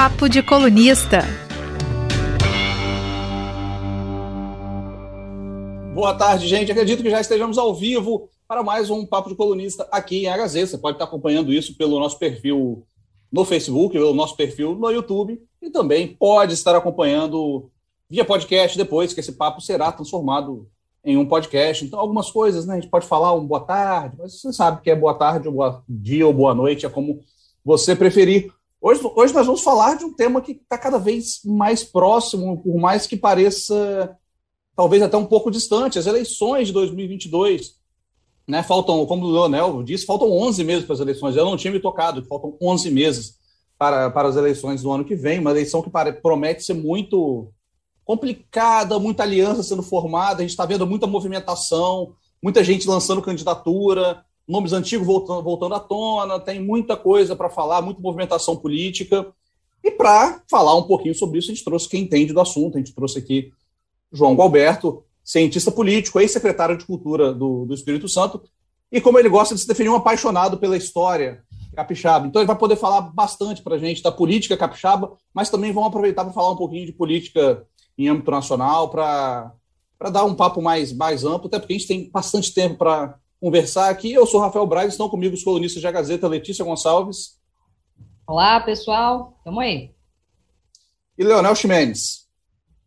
Papo de Colunista. Boa tarde, gente. Acredito que já estejamos ao vivo para mais um Papo de Colunista aqui em HZ. Você pode estar acompanhando isso pelo nosso perfil no Facebook, pelo nosso perfil no YouTube e também pode estar acompanhando via podcast depois, que esse papo será transformado em um podcast. Então, algumas coisas, né? A gente pode falar um boa tarde, mas você sabe que é boa tarde, ou boa dia ou boa noite, é como você preferir. Hoje, hoje nós vamos falar de um tema que está cada vez mais próximo, por mais que pareça talvez até um pouco distante, as eleições de 2022. Né, faltam, como o Leonel disse, faltam 11 meses para as eleições. Eu não tinha me tocado, faltam 11 meses para, para as eleições do ano que vem, uma eleição que promete ser muito complicada, muita aliança sendo formada, a gente está vendo muita movimentação, muita gente lançando candidatura, nomes antigos voltando, voltando à tona, tem muita coisa para falar, muita movimentação política. E para falar um pouquinho sobre isso, a gente trouxe quem entende do assunto, a gente trouxe aqui João Galberto, cientista político, ex-secretário de Cultura do, do Espírito Santo, e como ele gosta de se definir, um apaixonado pela história capixaba. Então ele vai poder falar bastante para a gente da política capixaba, mas também vamos aproveitar para falar um pouquinho de política em âmbito nacional, para dar um papo mais, mais amplo, até porque a gente tem bastante tempo para conversar aqui. Eu sou Rafael Braga, estão comigo os colunistas da Gazeta, Letícia Gonçalves. Olá, pessoal. Tamo aí. E Leonel Ximenes.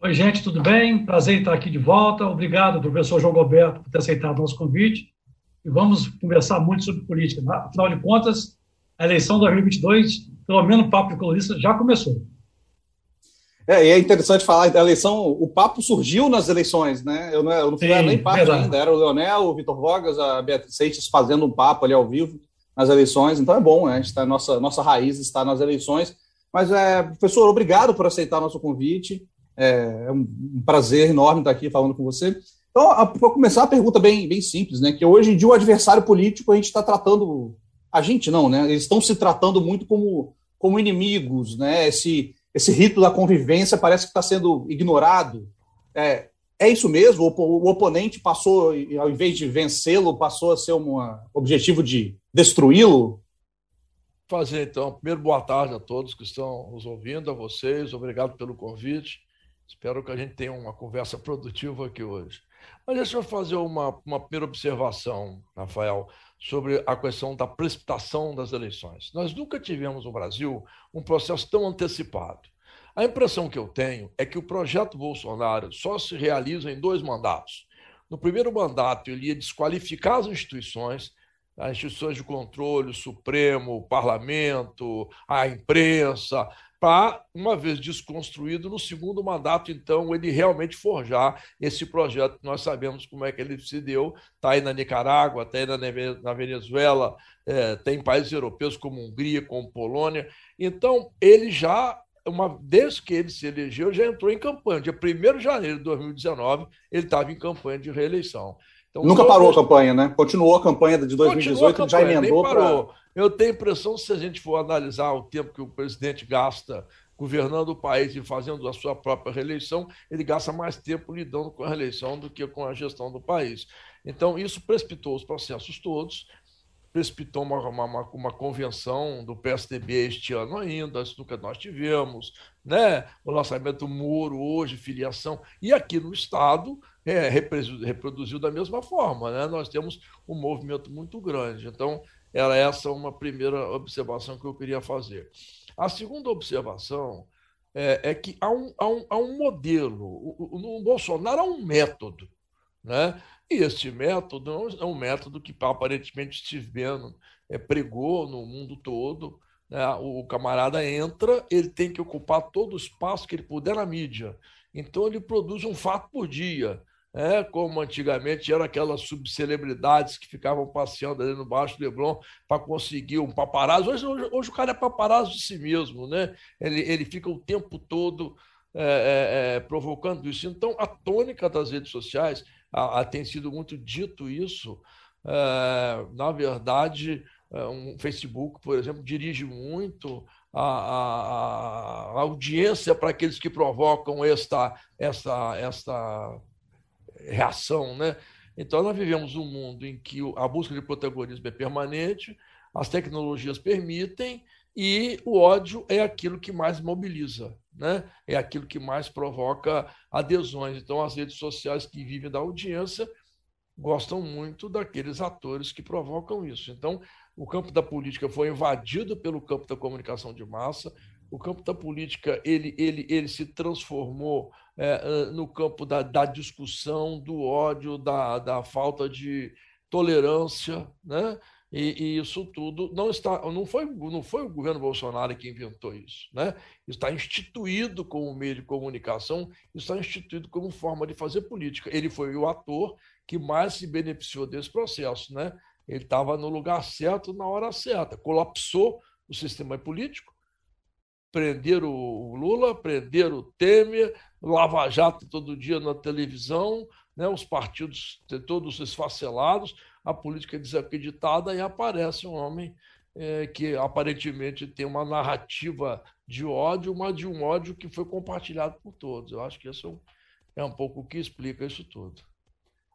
Oi, gente, tudo bem? Prazer em estar aqui de volta. Obrigado, professor João Roberto, por ter aceitado o nosso convite. E vamos conversar muito sobre política. Afinal de contas, a eleição 2022, pelo menos o papo de colunista, já começou. É, e é interessante falar da eleição, o papo surgiu nas eleições, né? Eu não, eu não fui Sim, nem parte verdade. ainda, era o Leonel, o Vitor Vogas, a Beatriz Seixas fazendo um papo ali ao vivo nas eleições, então é bom, né? A gente tá, nossa, nossa raiz está nas eleições. Mas, é, professor, obrigado por aceitar nosso convite. É, é um, um prazer enorme estar aqui falando com você. Então, para começar, a pergunta bem, bem simples, né? Que hoje em dia o adversário político a gente está tratando, a gente não, né? Eles estão se tratando muito como, como inimigos, né? Esse, esse rito da convivência parece que está sendo ignorado. É, é isso mesmo? O, o, oponente passou, ao invés de vencê-lo, passou a ser um objetivo de destruí-lo? Fazer então, primeiro boa tarde a todos que estão nos ouvindo, a vocês, obrigado pelo convite. Espero que a gente tenha uma conversa produtiva aqui hoje. Mas deixa eu fazer uma, uma primeira observação, Rafael, sobre a questão da precipitação das eleições. Nós nunca tivemos no Brasil um processo tão antecipado. A impressão que eu tenho é que o projeto Bolsonaro só se realiza em dois mandatos. No primeiro mandato, ele ia desqualificar as instituições, as instituições de controle, o Supremo, o Parlamento, a imprensa, para, uma vez desconstruído, no segundo mandato, então, ele realmente forjar esse projeto. Nós sabemos como é que ele se deu, está aí na Nicarágua, está aí na Venezuela, é, tem países europeus como Hungria, como Polônia. Então, ele já, uma, desde que ele se elegeu, já entrou em campanha. Dia 1 de janeiro de 2019, ele estava em campanha de reeleição. Então, Nunca parou a campanha, né? Continuou a campanha de 2018, campanha, já emendou para. Eu tenho a impressão, se a gente for analisar o tempo que o presidente gasta governando o país e fazendo a sua própria reeleição, ele gasta mais tempo lidando com a reeleição do que com a gestão do país. Então, isso precipitou os processos todos, precipitou uma, uma, uma convenção do PSDB este ano ainda, isso nunca nós tivemos, né? o lançamento do muro hoje, filiação, e aqui no Estado é, reproduziu da mesma forma. Né? Nós temos um movimento muito grande. Então, era essa uma primeira observação que eu queria fazer. A segunda observação é, é que há um, há, um, há um modelo. O, o, o Bolsonaro há um método. Né? E este método é um método que aparentemente Steve Bannon é, pregou no mundo todo. Né? O camarada entra, ele tem que ocupar todo o espaço que ele puder na mídia. Então ele produz um fato por dia é, como antigamente eram aquelas subcelebridades que ficavam passeando ali no Baixo Leblon para conseguir um paparazzo. Hoje, hoje, hoje, o cara é paparazzo de si mesmo, né? Ele, ele fica o tempo todo é, é, é provocando isso. Então, a tônica das redes sociais, a, a, tem sido muito dito isso, é, na verdade, é, um Facebook, por exemplo, dirige muito a, a, a audiência para aqueles que provocam esta, esta, esta reação, né? Então, nós vivemos um mundo em que a busca de protagonismo é permanente, as tecnologias permitem, E o ódio é aquilo que mais mobiliza, né? é aquilo que mais provoca adesões. Então, as redes sociais que vivem da audiência gostam muito daqueles atores que provocam isso. Então, o campo da política foi invadido pelo campo da comunicação de massa, o campo da política ele, ele, ele se transformou é, no campo da, da discussão, do ódio, da, da falta de tolerância, né? E, e, isso tudo não está, não foi, não foi o governo Bolsonaro que inventou isso, né? Está instituído como meio de comunicação, está instituído como forma de fazer política. Ele foi o ator que mais se beneficiou desse processo, né? Ele estava no lugar certo na hora certa, colapsou o sistema político, prenderam o Lula, prenderam o Temer, Lava Jato todo dia na televisão, né? Os partidos todos esfacelados a política desacreditada e aparece um homem é, que aparentemente tem uma narrativa de ódio, mas de um ódio que foi compartilhado por todos. Eu acho que isso é um pouco o que explica isso tudo.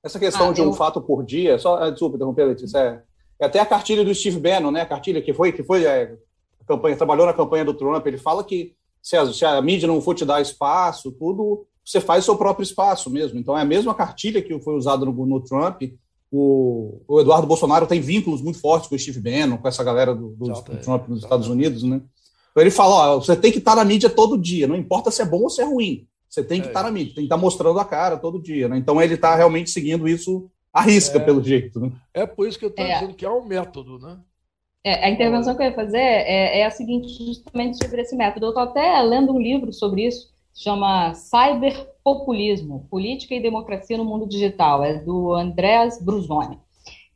Essa questão ah, de um eu... fato por dia, só ah, desculpa interromper, Letícia, é, é, até a cartilha do Steve Bannon, né? A cartilha que foi que foi é, a campanha, trabalhou na campanha do Trump, ele fala que se a, se a mídia não for te dar espaço, tudo, você faz o seu próprio espaço mesmo. Então é a mesma cartilha que foi usada no, no Trump, o, o, Eduardo Bolsonaro tem vínculos muito fortes com o Steve Bannon, com essa galera do, do, do Trump nos Estados Unidos, né? Então ele fala, ó, você tem que estar na mídia todo dia, não importa se é bom ou se é ruim, você tem que é estar na mídia, tem que estar mostrando a cara todo dia, né? Então ele está realmente seguindo isso à risca, é, pelo jeito, né? É por isso que eu estou é. dizendo que é um método, né? É, a intervenção que eu ia fazer é, é a seguinte, justamente sobre esse método. Eu estou até lendo um livro sobre isso, chama Cyberpopulismo, Política e Democracia no Mundo Digital, é do Andreas Brusoni.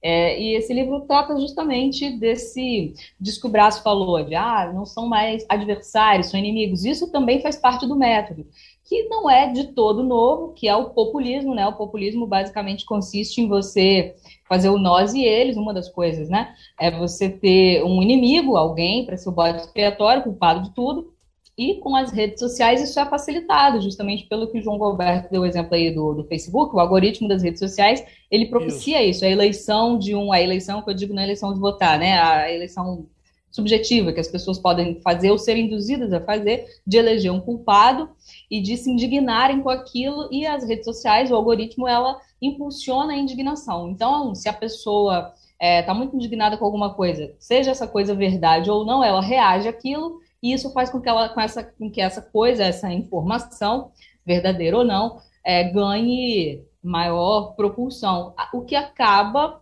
É, e esse livro trata justamente desse disso que o Braço falou, de ah, não são mais adversários, são inimigos. Isso também faz parte do método, que não é de todo novo, que é o populismo, né? O populismo basicamente consiste em você fazer o nós e eles, uma das coisas, né? É você ter um inimigo, alguém, para ser o bode expiatório, culpado de tudo, e com as redes sociais isso é facilitado, justamente pelo que o João Roberto deu o exemplo aí do, do Facebook, o algoritmo das redes sociais, ele propicia isso. isso, a eleição de um, a eleição que eu digo não é eleição de votar, né, a eleição subjetiva que as pessoas podem fazer ou ser induzidas a fazer, de eleger um culpado e de se indignarem com aquilo, e as redes sociais, o algoritmo, ela impulsiona a indignação. Então, se a pessoa está é, tá muito indignada com alguma coisa, seja essa coisa verdade ou não, ela reage àquilo e isso faz com que, ela, com essa, com que essa coisa, essa informação, verdadeira ou não, é, ganhe maior propulsão, o que acaba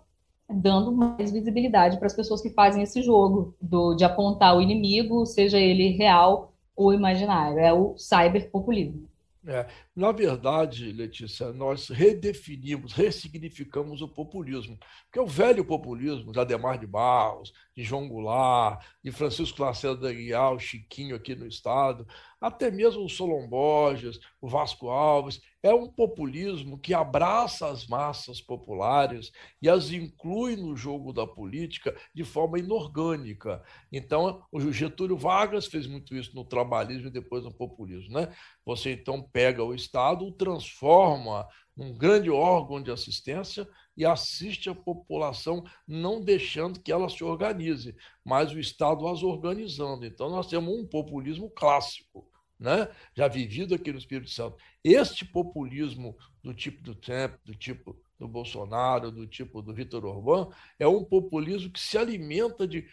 dando mais visibilidade para as pessoas que fazem esse jogo do, de apontar o inimigo, seja ele real ou imaginário. É o cyberpopulismo. É, na verdade, Letícia, nós redefinimos, ressignificamos o populismo. Porque o velho populismo, de Ademar de Barros, de João Goulart, de Francisco Lacerda da Guiar, o Chiquinho aqui no Estado, até mesmo o Solon Borges, o Vasco Alves, é um populismo que abraça as massas populares e as inclui no jogo da política de forma inorgânica. Então, o Getúlio Vargas fez muito isso no trabalhismo e depois no populismo. Né? Você então pega o Estado, o transforma num grande órgão de assistência e assiste a população, não deixando que ela se organize, mas o Estado as organizando. Então, nós temos um populismo clássico, né? já vivido aqui no Espírito Santo. Este populismo do tipo do Trump, do tipo do Bolsonaro, do tipo do Vitor Orbán, é um populismo que se alimenta de.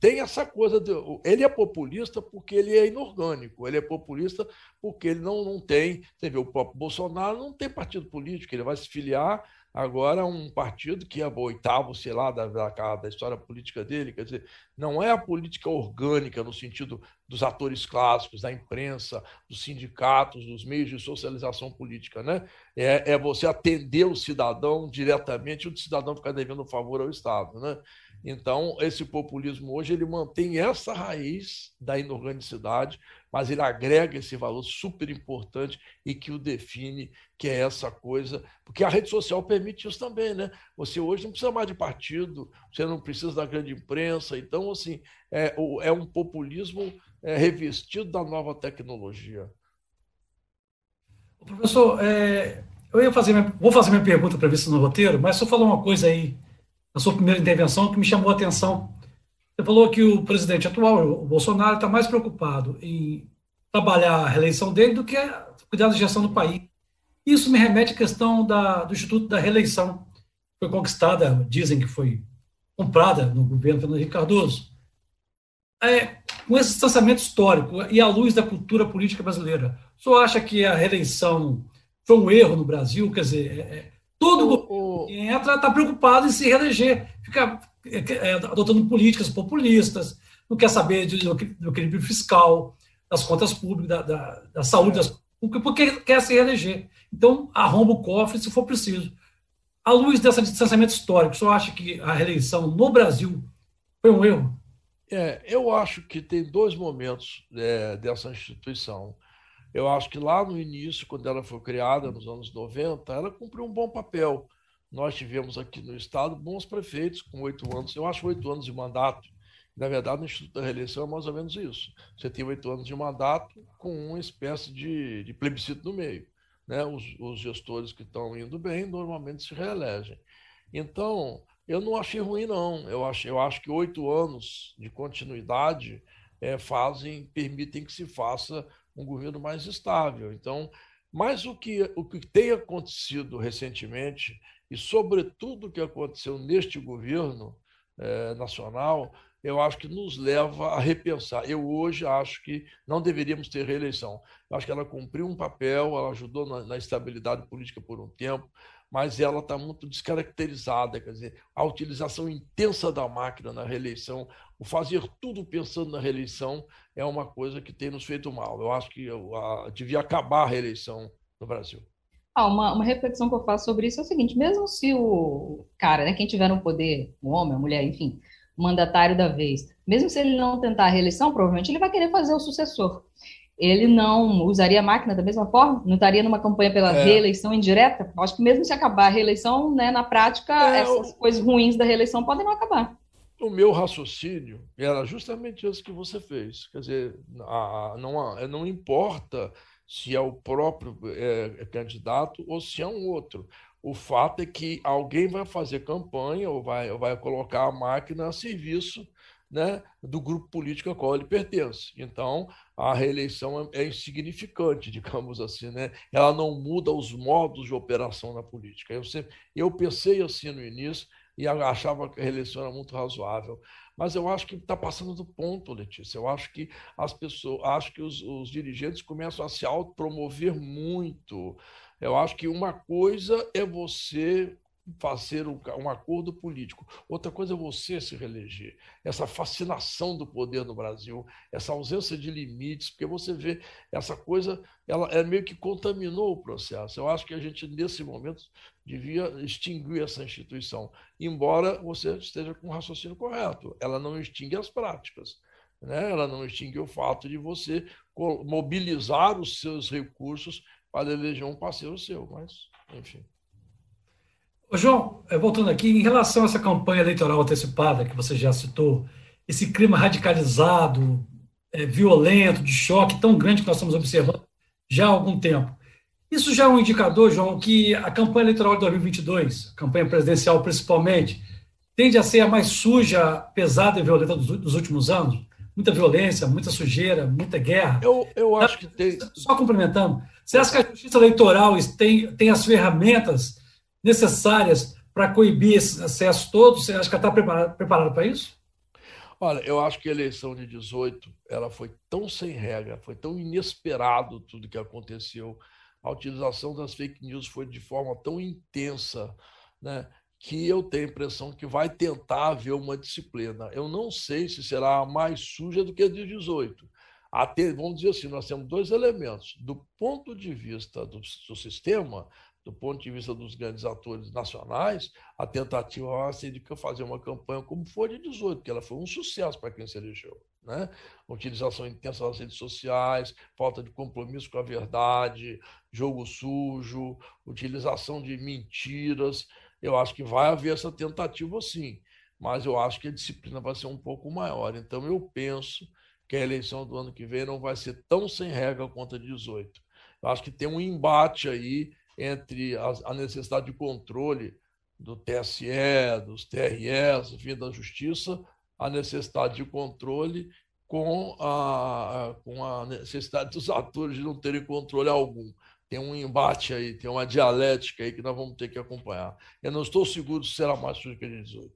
Tem essa coisa. De, ele é populista porque ele é inorgânico, ele é populista porque ele não, não tem. Você vê, o próprio Bolsonaro não tem partido político, ele vai se filiar agora um partido que é o oitavo, sei lá, da, da, da, história política dele. Quer dizer, não é a política orgânica no sentido dos atores clássicos, da imprensa, dos sindicatos, dos meios de socialização política, né? É, é você atender o cidadão diretamente o cidadão ficar devendo favor ao Estado, né? Então, esse populismo hoje ele mantém essa raiz da inorganicidade, mas ele agrega esse valor super importante e que o define, que é essa coisa, porque a rede social permite isso também, né? Você hoje não precisa mais de partido, você não precisa da grande imprensa, então, assim, é, é um populismo é, revestido da nova tecnologia. Professor, é, eu ia fazer minha, vou fazer minha pergunta para ver se no roteiro, mas só falar uma coisa aí na sua primeira intervenção que me chamou a atenção Você falou que o presidente atual, o Bolsonaro, está mais preocupado em trabalhar a reeleição dele do que cuidar da gestão do país. Isso me remete à questão da, do Instituto da Reeleição, que foi conquistada, dizem que foi comprada no governo Fernando Henrique Cardoso. É, com esse distanciamento histórico e à luz da cultura política brasileira, o senhor acha que a reeleição foi um erro no Brasil? Quer dizer, é, é todo o, o... entra está preocupado em se reeleger, fica é, adotando políticas populistas, não quer saber do, do equilíbrio fiscal, das contas públicas, da, da, da saúde, das, porque quer se reeleger. Então, arromba o cofre se for preciso. À luz desse distanciamento histórico, senhor acha que a reeleição no Brasil foi um erro? É, eu acho que tem dois momentos é, dessa instituição. Eu acho que lá no início, quando ela foi criada, nos anos 90, ela cumpriu um bom papel nós tivemos aqui no Estado bons prefeitos com oito anos, eu acho oito anos de mandato. Na verdade, no Instituto da Reeleição é mais ou menos isso. Você tem oito anos de mandato com uma espécie de, de plebiscito no meio. Né? Os, os gestores que estão indo bem normalmente se reelegem. Então, eu não achei ruim, não. Eu acho, eu acho que oito anos de continuidade é, fazem, permitem que se faça um governo mais estável. Então, mas o que, o que tem acontecido recentemente e, sobretudo, o que aconteceu neste governo eh, nacional, eu acho que nos leva a repensar. Eu hoje acho que não deveríamos ter reeleição. Eu acho que ela cumpriu um papel, ela ajudou na, na estabilidade política por um tempo, mas ela está muito descaracterizada. Quer dizer, a utilização intensa da máquina na reeleição, o fazer tudo pensando na reeleição, é uma coisa que tem nos feito mal. Eu acho que eu, a, devia acabar a reeleição no Brasil. Ah, uma, uma reflexão que eu faço sobre isso é o seguinte: mesmo se o cara, né, quem tiver no poder, o homem, a mulher, enfim, mandatário da vez, mesmo se ele não tentar a reeleição, provavelmente ele vai querer fazer o sucessor. Ele não usaria a máquina da mesma forma? Não estaria numa campanha pela é. reeleição indireta? Acho que mesmo se acabar a reeleição, né, na prática, é, essas o... coisas ruins da reeleição podem não acabar. O meu raciocínio era justamente isso que você fez. Quer dizer, a, não, não importa se é o próprio é, candidato ou se é um outro. O fato é que alguém vai fazer campanha ou vai, ou vai colocar a máquina a serviço né, do grupo político ao qual ele pertence. Então, a reeleição é, é insignificante, digamos assim, né? Ela não muda os modos de operação na política. Eu sempre, eu pensei assim no início e achava que a reeleição era muito razoável mas eu acho que está passando do ponto, Letícia. Eu acho que as pessoas, acho que os, os dirigentes começam a se autopromover muito. Eu acho que uma coisa é você fazer um, um, acordo político. Outra coisa é você se reeleger. Essa fascinação do poder no Brasil, essa ausência de limites, porque você vê essa coisa, ela é meio que contaminou o processo. Eu acho que a gente, nesse momento, devia extinguir essa instituição, embora você esteja com o raciocínio correto. Ela não extingue as práticas. Né? Ela não extingue o fato de você mobilizar os seus recursos para eleger um parceiro seu, mas, enfim. Ô João, é, voltando aqui, em relação a essa campanha eleitoral antecipada que você já citou, esse clima radicalizado, é, violento, de choque tão grande que nós estamos observando já há algum tempo. Isso já é um indicador, João, que a campanha eleitoral de 2022, a campanha presidencial principalmente, tende a ser a mais suja, pesada e violenta dos, dos últimos anos? Muita violência, muita sujeira, muita guerra. Eu, eu acho que tem. Só complementando, você acha que a justiça eleitoral tem, tem as ferramentas necessárias para coibir esses acessos todos? Você acha que está preparada, preparada para isso? Olha, eu acho que a eleição de 18 ela foi tão sem regra, foi tão inesperado tudo que aconteceu. A utilização das fake news foi de forma tão intensa, né, que eu tenho a impressão que vai tentar haver uma disciplina. Eu não sei se será mais suja do que a de 18. Até, vamos dizer assim, nós temos dois elementos. Do ponto de vista do, do sistema, do ponto de vista dos grandes atores nacionais, a tentativa ser de fazer uma campanha como foi de 18, que ela foi um sucesso para quem se elegeu. Né? Utilização intensa das redes sociais, falta de compromisso com a verdade, jogo sujo, utilização de mentiras. Eu acho que vai haver essa tentativa sim, mas eu acho que a disciplina vai ser um pouco maior. Então eu penso que a eleição do ano que vem não vai ser tão sem regra quanto a 18. Eu acho que tem um embate aí entre a, necessidade de controle do TSE, dos TRS, enfim, da Justiça, a necessidade de controle com a, com a necessidade dos atores de não terem controle algum. Tem um embate aí, tem uma dialética aí que nós vamos ter que acompanhar. Eu não estou seguro se será mais sujo que a 18.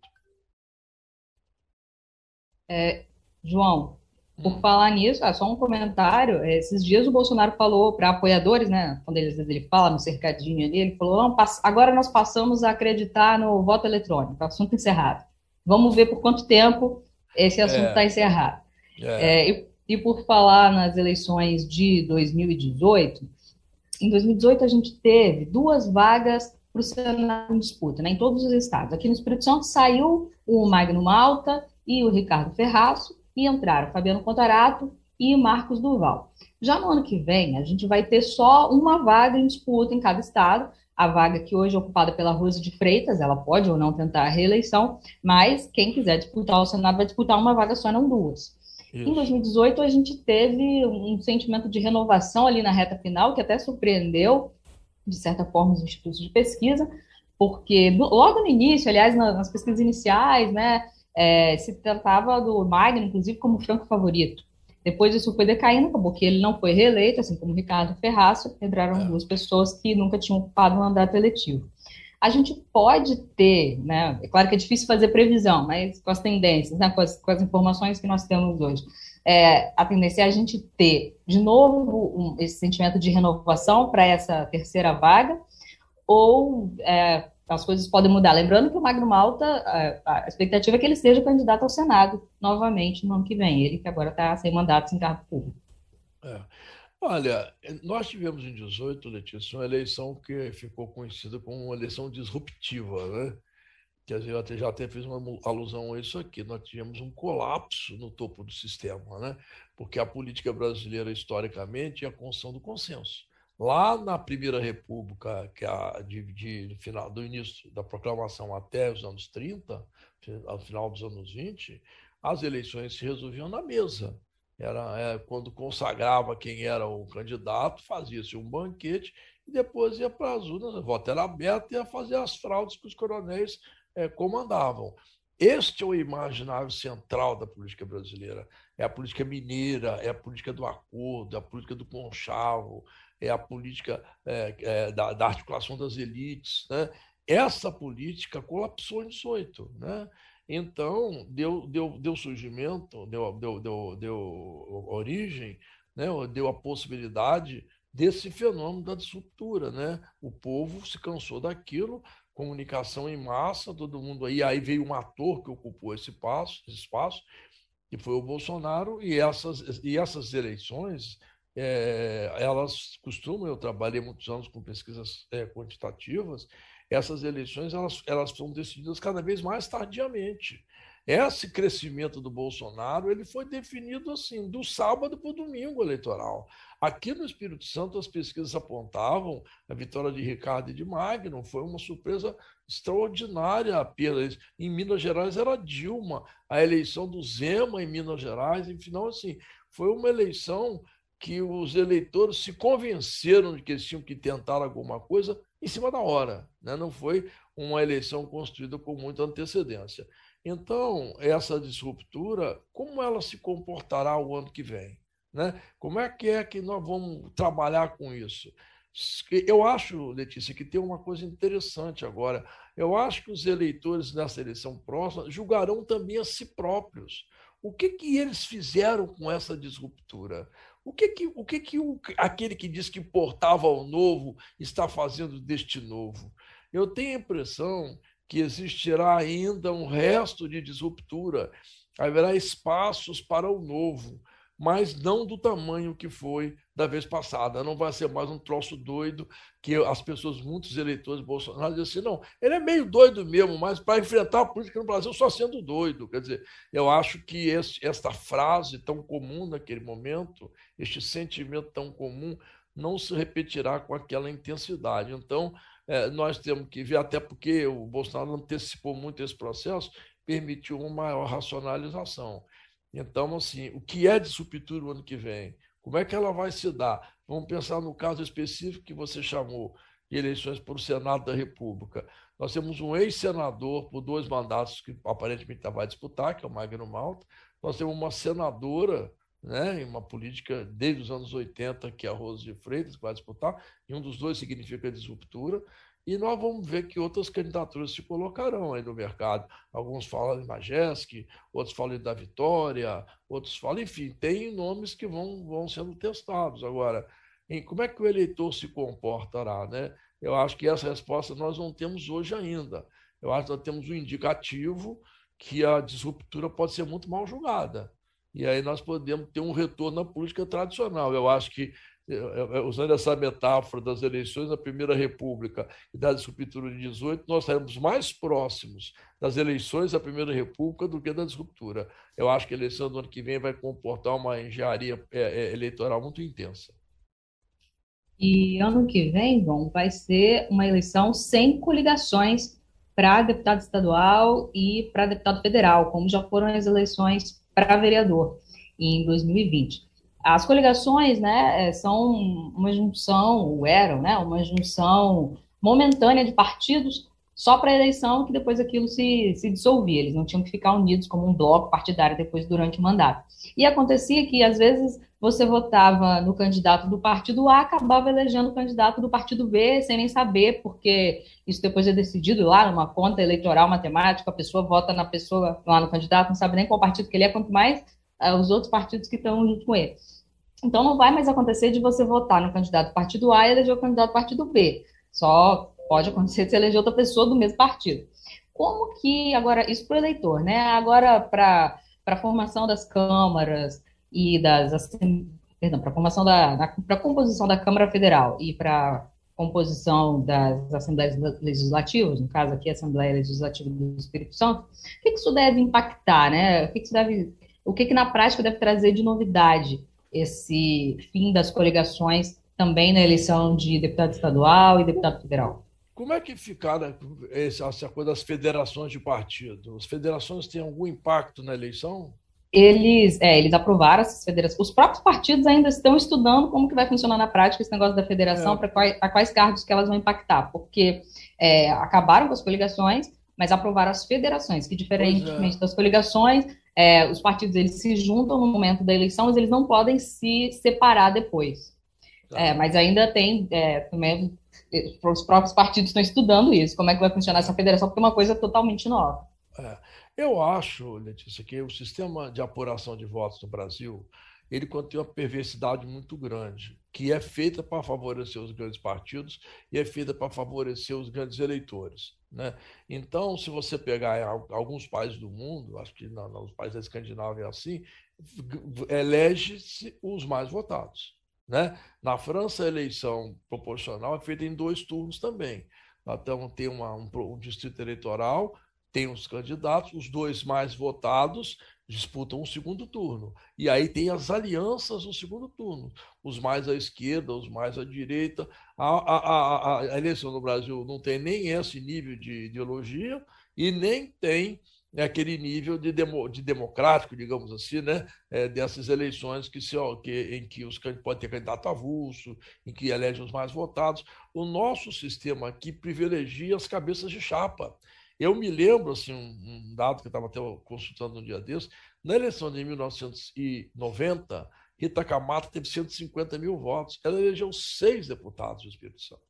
É, João, por falar nisso, é só um comentário. Esses dias o Bolsonaro falou para apoiadores, né? Quando ele, ele fala no cercadinho ali, ele falou: agora nós passamos a acreditar no voto eletrônico, assunto encerrado. Vamos ver por quanto tempo esse assunto está é. encerrado. É. É, e, e por falar nas eleições de 2018, em 2018 a gente teve duas vagas para o Senado em disputa, né, em todos os estados. Aqui no Espírito Santo saiu o Magno Malta e o Ricardo Ferraço, e entraram Fabiano Contarato e Marcos Duval. Já no ano que vem, a gente vai ter só uma vaga em disputa em cada estado, a vaga que hoje é ocupada pela Rose de Freitas, ela pode ou não tentar a reeleição, mas quem quiser disputar o Senado vai disputar uma vaga só, não duas. Isso. Em 2018, a gente teve um sentimento de renovação ali na reta final, que até surpreendeu, de certa forma, os institutos de pesquisa, porque logo no início, aliás, nas pesquisas iniciais, né, é, se tratava do Magno, inclusive, como franco favorito. Depois isso foi decaindo, acabou que ele não foi reeleito, assim como Ricardo Ferraço, entraram é. duas pessoas que nunca tinham ocupado um mandato eletivo. A gente pode ter, né, é claro que é difícil fazer previsão, mas com as tendências, né, com, as, com as informações que nós temos hoje, é, a tendência é a gente ter, de novo, um, esse sentimento de renovação para essa terceira vaga, ou é, as coisas podem mudar. Lembrando que o Magno Malta, a, a expectativa é que ele seja candidato ao Senado novamente no ano que vem, ele que agora está sem mandato, sem cargo público. É. Olha, nós tivemos em 18, Letícia, uma eleição que ficou conhecida como uma eleição disruptiva, né? Quer dizer, eu até, já até fiz uma alusão a isso aqui. Nós tivemos um colapso no topo do sistema, né? Porque a política brasileira, historicamente, é a construção do consenso. Lá na Primeira República, que é a, de, de, de, final, do início da proclamação até os anos 30, ao final dos anos 20, as eleições se resolviam na mesa. Era é, quando consagrava quem era o candidato, fazia-se um banquete e depois ia para as urnas, o voto era aberto e ia fazer as fraudes que os coronéis é, comandavam. Este é o imaginário central da política brasileira. É a política mineira, é a política do acordo, é a política do conchavo, é a política é, é, da, da, articulação das elites. Né? Essa política colapsou em 18. Né? Então, deu, deu, deu surgimento, deu, deu, deu, deu origem, né? deu a possibilidade desse fenômeno da disruptura. Né? O povo se cansou daquilo, comunicação em massa, todo mundo aí. Aí veio um ator que ocupou esse espaço, esse espaço que foi o Bolsonaro, e essas, e essas eleições, é, elas costumam, eu trabalhei muitos anos com pesquisas é, quantitativas, essas eleições elas, elas são decididas cada vez mais tardiamente. Esse crescimento do Bolsonaro ele foi definido assim, do sábado para o domingo eleitoral. Aqui no Espírito Santo, as pesquisas apontavam a vitória de Ricardo e de Magno, foi uma surpresa extraordinária apenas. Em Minas Gerais era Dilma, a eleição do Zema em Minas Gerais, enfim, assim, foi uma eleição que os eleitores se convenceram de que eles tinham que tentar alguma coisa em cima da hora. Né? Não foi uma eleição construída com muita antecedência. Então, essa disruptura, como ela se comportará o ano que vem? Né? Como é que é que nós vamos trabalhar com isso? Eu acho, Letícia, que tem uma coisa interessante agora. Eu acho que os eleitores nessa eleição próxima julgarão também a si próprios. O que, que eles fizeram com essa disruptura? O que que, o que, que o, aquele que diz que portava ao novo está fazendo deste novo? Eu tenho a impressão que existirá ainda um resto de disruptura, haverá espaços para o novo mas não do tamanho que foi da vez passada. Não vai ser mais um troço doido que as pessoas, muitos eleitores Bolsonaro, dizem assim: não, ele é meio doido mesmo, mas para enfrentar a política no Brasil só sendo doido. Quer dizer, eu acho que esse, esta frase tão comum naquele momento, este sentimento tão comum, não se repetirá com aquela intensidade. Então, é, nós temos que ver, até porque o Bolsonaro antecipou muito esse processo, permitiu uma maior racionalização. Então, assim, o que é de subtura o ano que vem? Como é que ela vai se dar? Vamos pensar no caso específico que você chamou de eleições para o Senado da República. Nós temos um ex-senador por dois mandatos que aparentemente vai disputar, que é o Magno Malta. Nós temos uma senadora né, em uma política desde os anos 80, que é a Rose de Freitas, que vai disputar, e um dos dois significa disruptura. E nós vamos ver que outras candidaturas se colocarão aí no mercado. Alguns falam de Majeski, outros falam da Vitória, outros falam, enfim, tem nomes que vão, vão sendo testados. Agora, em como é que o eleitor se comportará? Né? Eu acho que essa resposta nós não temos hoje ainda. Eu acho que nós temos um indicativo que a disruptura pode ser muito mal julgada. E aí nós podemos ter um retorno à política tradicional. Eu acho que usando essa metáfora das eleições da Primeira República e da disruptura de 18, nós estaremos mais próximos das eleições da Primeira República do que da disruptura. Eu acho que a eleição do ano que vem vai comportar uma engenharia é, é, eleitoral muito intensa. E ano que vem, bom, vai ser uma eleição sem coligações para deputado estadual e para deputado federal, como já foram as eleições para vereador em 2020. As coligações, né, é, são uma junção, ou eram, né, uma junção momentânea de partidos só para a eleição, que depois aquilo se, se dissolvia. Eles não tinham que ficar unidos como um bloco partidário depois durante o mandato. E acontecia que, às vezes, você votava no candidato do partido A, acabava elegendo o candidato do partido B, sem nem saber, porque isso depois é decidido lá numa conta eleitoral matemática, a pessoa vota na pessoa, lá no candidato, não sabe nem qual partido que ele é, quanto mais os outros partidos que estão junto com ele. Então, não vai mais acontecer de você votar no candidato do partido A e eleger o candidato do partido B. Só pode acontecer de você eleger outra pessoa do mesmo partido. Como que, agora, isso para o eleitor, né? Agora, para a formação das câmaras e das. Perdão, para a formação da. para a composição da Câmara Federal e para composição das Assembleias Legislativas, no caso aqui a Assembleia Legislativa do Espírito Santo, o que, que isso deve impactar, né? O que, que isso deve. O que, que na prática deve trazer de novidade esse fim das coligações também na eleição de deputado estadual e deputado federal. Como é que ficaram essa coisa das federações de partido? As federações têm algum impacto na eleição? Eles, é, eles aprovaram essas federações. Os próprios partidos ainda estão estudando como que vai funcionar na prática esse negócio da federação, é. para quais, quais cargos que elas vão impactar, porque é, acabaram com as coligações, mas aprovaram as federações, que diferentemente é. das coligações, é, os partidos eles se juntam no momento da eleição, mas eles não podem se separar depois. Tá. É, mas ainda tem é, também os próprios partidos estão estudando isso, como é que vai funcionar essa federação, porque é uma coisa totalmente nova. É, eu acho, Letícia, que o sistema de apuração de votos no Brasil ele contém uma perversidade muito grande, que é feita para favorecer os grandes partidos e é feita para favorecer os grandes eleitores. Né? Então, se você pegar alguns países do mundo, acho que nos países da Escandinávia é assim, elege-se os mais votados. Né? Na França, a eleição proporcional é feita em dois turnos também. Então, tem uma, um, um distrito eleitoral, tem os candidatos, os dois mais votados disputam um segundo turno. E aí tem as alianças no segundo turno, os mais à esquerda, os mais à direita. A, a, a, a eleição no Brasil não tem nem esse nível de ideologia e nem tem aquele nível de, demo, de democrático, digamos assim, né? É, dessas eleições que, se, que, em que os podem ter candidato avulso, em que elegem os mais votados. O nosso sistema aqui privilegia as cabeças de chapa. Eu me lembro, assim, um, um dado que eu estava até consultando um dia desses, na eleição de 1990, Rita Camata teve 150 mil votos. Ela elegeu seis deputados do Espírito Santo.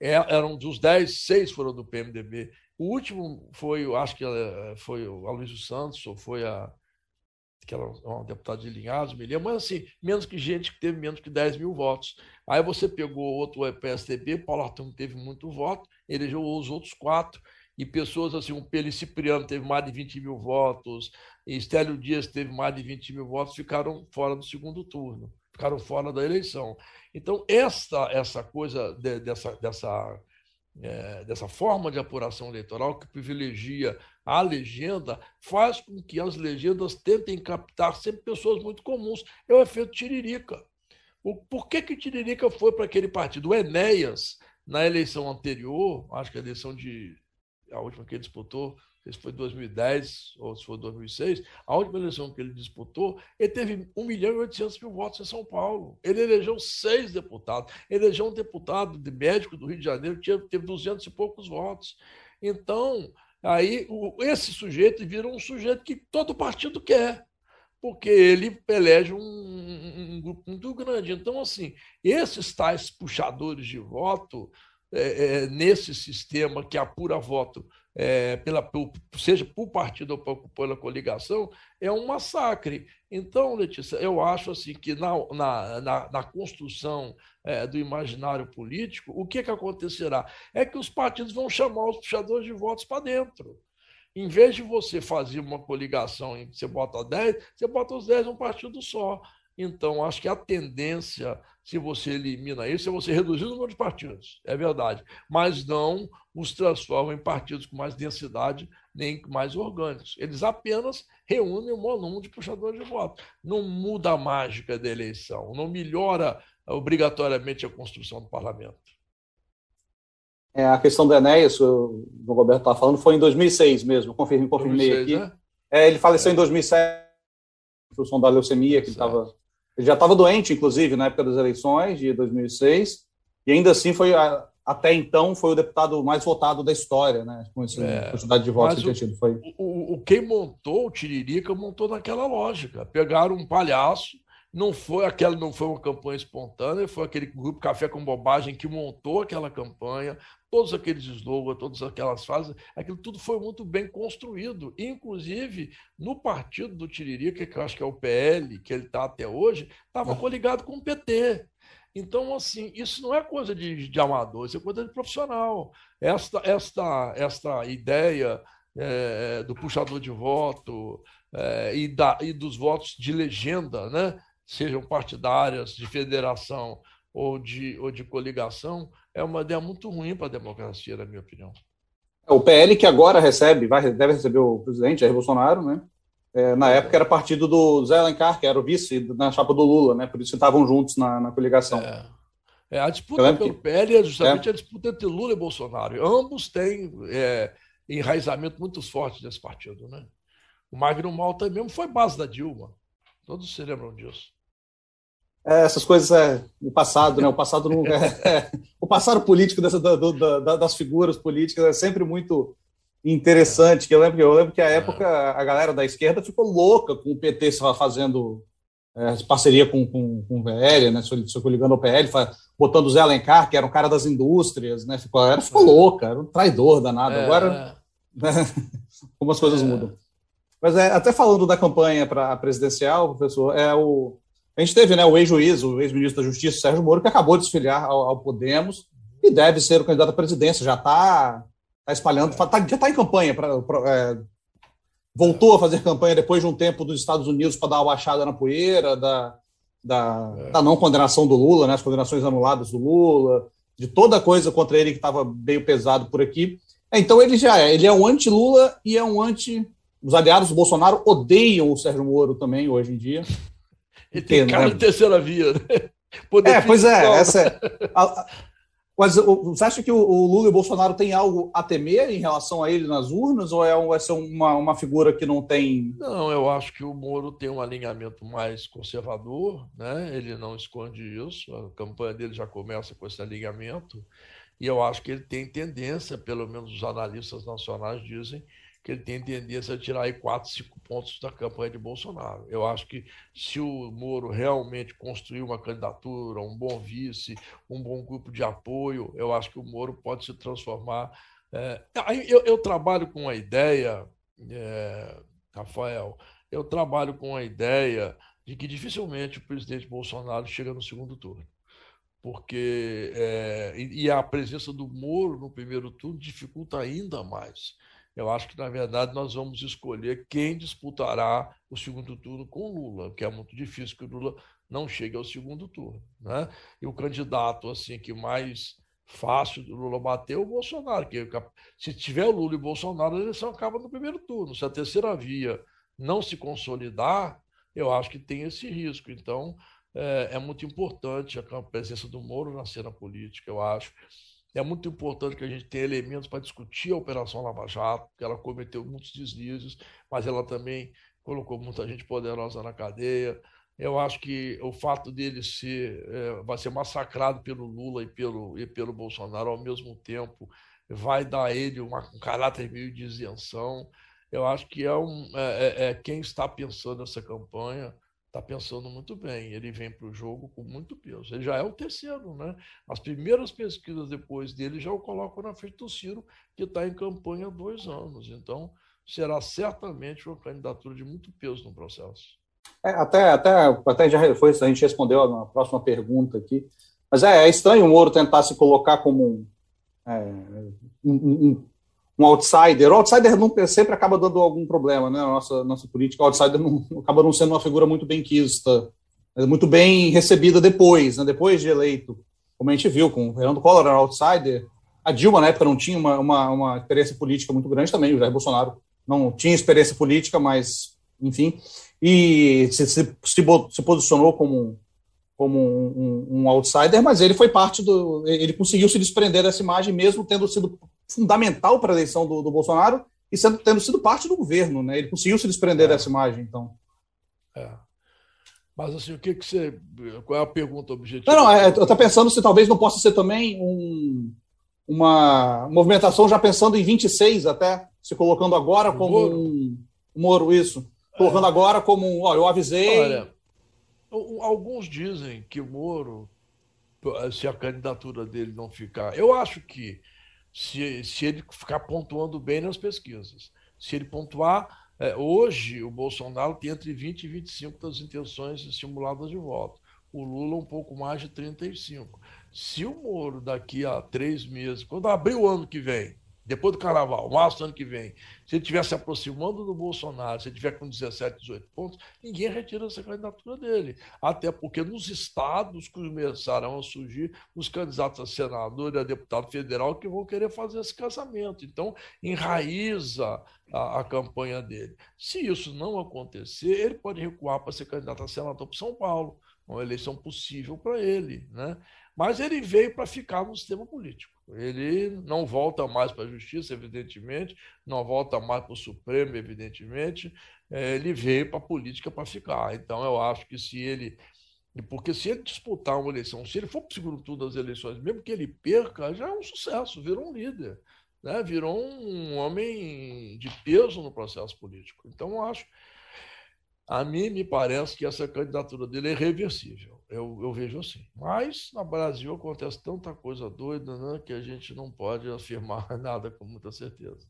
É, eram dos dez, seis foram do PMDB. O último foi, acho que foi o Aloysio Santos, ou foi a aquela uma deputada de Linhares, me lembro, mas assim, menos que gente que teve menos que 10 mil votos. Aí você pegou outro PSDB, Paulo Arthur teve muito voto, elegeu os outros quatro, e pessoas assim, o Peli Cipriano teve mais de 20 mil votos, e Stélio Dias teve mais de 20 mil votos, ficaram fora do segundo turno, ficaram fora da eleição. Então, essa, essa coisa de, dessa, dessa, é, dessa forma de apuração eleitoral que privilegia a legenda faz com que as legendas tentem captar sempre pessoas muito comuns. É o efeito Tiririca. O, por que, que Tiririca foi para aquele partido? O Enéas, na eleição anterior, acho que a eleição de a última que ele disputou, se foi 2010 ou se foi 2006, a última eleição que ele disputou, ele teve 1 milhão e 800 mil votos em São Paulo. Ele elegeu seis deputados. Elegeu um deputado de médico do Rio de Janeiro que teve 200 e poucos votos. Então, aí esse sujeito vira um sujeito que todo partido quer porque ele elege um, um, grupo muito grande. Então, assim, esses tais puxadores de voto, é, é, nesse sistema que apura voto, é, pela, seja por partido ou pela coligação, é um massacre. Então, Letícia, eu acho assim que na, na, na, na construção é, do imaginário político, o que, que acontecerá? É que os partidos vão chamar os puxadores de votos para dentro. Em vez de você fazer uma coligação em que você bota 10, você bota os 10 num partido só. Então, acho que a tendência, se você elimina isso, é você reduzir o número de partidos, é verdade, mas não os transforma em partidos com mais densidade, nem mais orgânicos. Eles apenas reúnem um número de puxadores de voto. Não muda a mágica da eleição, não melhora obrigatoriamente a construção do parlamento. É, a questão do Enéas, o Roberto estava falando, foi em 2006 mesmo, confirmei, confirmei 2006, aqui. Né? É, ele faleceu é. em 2007, em função da leucemia, que ele, tava, ele já estava doente, inclusive, na época das eleições de 2006, e ainda assim foi, até então, foi o deputado mais votado da história, né, com essa é, quantidade de votos que tinha tido. Foi... O, o, quem montou o Tiririca montou naquela lógica, pegaram um palhaço, não foi aquela, não foi uma campanha espontânea, foi aquele grupo Café com Bobagem que montou aquela campanha, todos aqueles slogans, todas aquelas fases, aquilo tudo foi muito bem construído. Inclusive, no partido do Tiririca, que eu acho que é o PL, que ele está até hoje, estava é. coligado com o PT. Então, assim, isso não é coisa de, de amador, isso é coisa de profissional. Esta, esta, esta ideia é, do puxador de voto é, e, da, e dos votos de legenda, né? sejam partidárias, de federação ou de, ou de coligação, é uma ideia muito ruim para a democracia, na minha opinião. É, o PL que agora recebe, vai, deve receber o presidente Jair Bolsonaro, né? É, na época era partido do Zé Alencar, que era o vice na chapa do Lula, né? Por isso estavam juntos na, na coligação. É. é a disputa pelo que... PL é justamente é. a disputa entre Lula e Bolsonaro. Ambos têm é, enraizamento muito forte desse partido, né? O Magno Malta mesmo foi base da Dilma. Todos se lembram disso. É, essas coisas é o passado, né? O passado não, é, é, o passado político dessa, do, do, das figuras políticas é sempre muito interessante. Que eu lembro, eu lembro que a época a galera da esquerda ficou louca com o PT fazendo é, parceria com, com, com o PL, né? Se ligando ao PL, botando o Zé Alencar, que era um cara das indústrias, né? Ficou, era, ficou é. louca, era um traidor danado. É. Agora, né? como as coisas mudam. Mas é, até falando da campanha para presidencial, professor, é o a gente teve né, o ex-juiz, o ex-ministro da Justiça, Sérgio Moro, que acabou de desfiliar ao, ao Podemos e deve ser o candidato à presidência. Já está tá espalhando, tá, já está em campanha. Pra, pra é, voltou a fazer campanha depois de um tempo dos Estados Unidos para dar uma baixada na poeira, da, da, é. da, não condenação do Lula, né, as condenações anuladas do Lula, de toda coisa contra ele que estava meio pesado por aqui. É, então ele já é, ele é um anti-Lula e é um anti. Os aliados do Bolsonaro odeiam o Sérgio Moro também hoje em dia. Ele tem cara né? de terceira via, né? É, pois é, essa é. A, mas você acha que o, o, Lula e o Bolsonaro têm algo a temer em relação a ele nas urnas, ou é um, vai ser uma, uma figura que não tem. Não, eu acho que o Moro tem um alinhamento mais conservador, né? ele não esconde isso, a campanha dele já começa com esse alinhamento, e eu acho que ele tem tendência, pelo menos os analistas nacionais dizem, que ele tem tendência a tirar aí 4, 5 pontos da campanha de Bolsonaro. Eu acho que se o Moro realmente construir uma candidatura, um bom vice, um bom grupo de apoio, eu acho que o Moro pode se transformar. É, eu, eu, trabalho com a ideia, é, Rafael, eu trabalho com a ideia de que dificilmente o presidente Bolsonaro chega no segundo turno porque é, e a presença do Moro no primeiro turno dificulta ainda mais. Eu acho que, na verdade, nós vamos escolher quem disputará o segundo turno com Lula, que é muito difícil que o Lula não chegue ao segundo turno. Né? E o candidato assim que mais fácil do Lula bater é o Bolsonaro, que se tiver Lula e Bolsonaro, a eleição acaba no primeiro turno. Se a terceira via não se consolidar, eu acho que tem esse risco. Então, é, é muito importante a presença do Moro na cena política, eu acho É muito importante que a gente tenha elementos para discutir a Operação Lava Jato, porque ela cometeu muitos deslizes, mas ela também colocou muita gente poderosa na cadeia. Eu acho que o fato dele ser, é, vai ser massacrado pelo Lula e pelo, e pelo Bolsonaro ao mesmo tempo vai dar a ele uma, um caráter meio de isenção. Eu acho que é, um, é, é, é quem está pensando essa campanha está pensando muito bem. Ele vem para o jogo com muito peso. Ele já é o terceiro, né? As primeiras pesquisas depois dele já o colocam na frente do Ciro, que está em campanha há dois anos. Então, será certamente uma candidatura de muito peso no processo. É, até, até, até já foi, a gente respondeu na próxima pergunta aqui. Mas é, é estranho o Moro tentar se colocar como um, é, um, um, um outsider. O outsider nunca, sempre acaba dando algum problema, né? Na nossa, nossa política, o outsider não, acaba não sendo uma figura muito bem quista, muito bem recebida depois, né? Depois de eleito. Como a gente viu, com o Fernando Collor era outsider. A Dilma, na época, não tinha uma, uma, uma experiência política muito grande também. O Jair Bolsonaro não tinha experiência política, mas, enfim. E se, se, se, se posicionou como como um, um, um, outsider, mas ele foi parte do. Ele conseguiu se desprender dessa imagem, mesmo tendo sido fundamental para a eleição do, do, Bolsonaro e sendo, tendo sido parte do governo. Né? Ele conseguiu se desprender é. dessa imagem, então. É. Mas assim, o que, que você. Qual é a pergunta objetiva? Não, não, é, eu estou pensando se talvez não possa ser também um, uma movimentação já pensando em 26 até, se colocando agora o como Moro. um. Moro, isso. Colocando é. agora como um. Olha, eu avisei. Olha, Alguns dizem que o Moro, se a candidatura dele não ficar. Eu acho que se, se ele ficar pontuando bem nas pesquisas, se ele pontuar. É, hoje, o Bolsonaro tem entre 20 e 25 das intenções simuladas de voto. O Lula, um pouco mais de 35. Se o Moro, daqui a três meses, quando abrir o ano que vem, depois do carnaval, março do ano que vem, se ele estiver se aproximando do Bolsonaro, se ele estiver com 17, 18 pontos, ninguém retira essa candidatura dele. Até porque nos estados começarão a surgir os candidatos a senador e a deputado federal que vão querer fazer esse casamento. Então, enraiza a, a campanha dele. Se isso não acontecer, ele pode recuar para ser candidato a senador para São Paulo, uma eleição possível para ele. Né? Mas ele veio para ficar no sistema político. Ele não volta mais para a justiça, evidentemente, não volta mais para o Supremo, evidentemente. É, ele veio para a política para ficar. Então, eu acho que se ele. Porque se ele disputar uma eleição, se ele for para o segundo turno das eleições, mesmo que ele perca, já é um sucesso, virou um líder. Né? Virou um homem de peso no processo político. Então, eu acho. A mim me parece que essa candidatura dele é reversível. Eu, eu vejo assim. Mas no Brasil acontece tanta coisa doida né, que a gente não pode afirmar nada com muita certeza.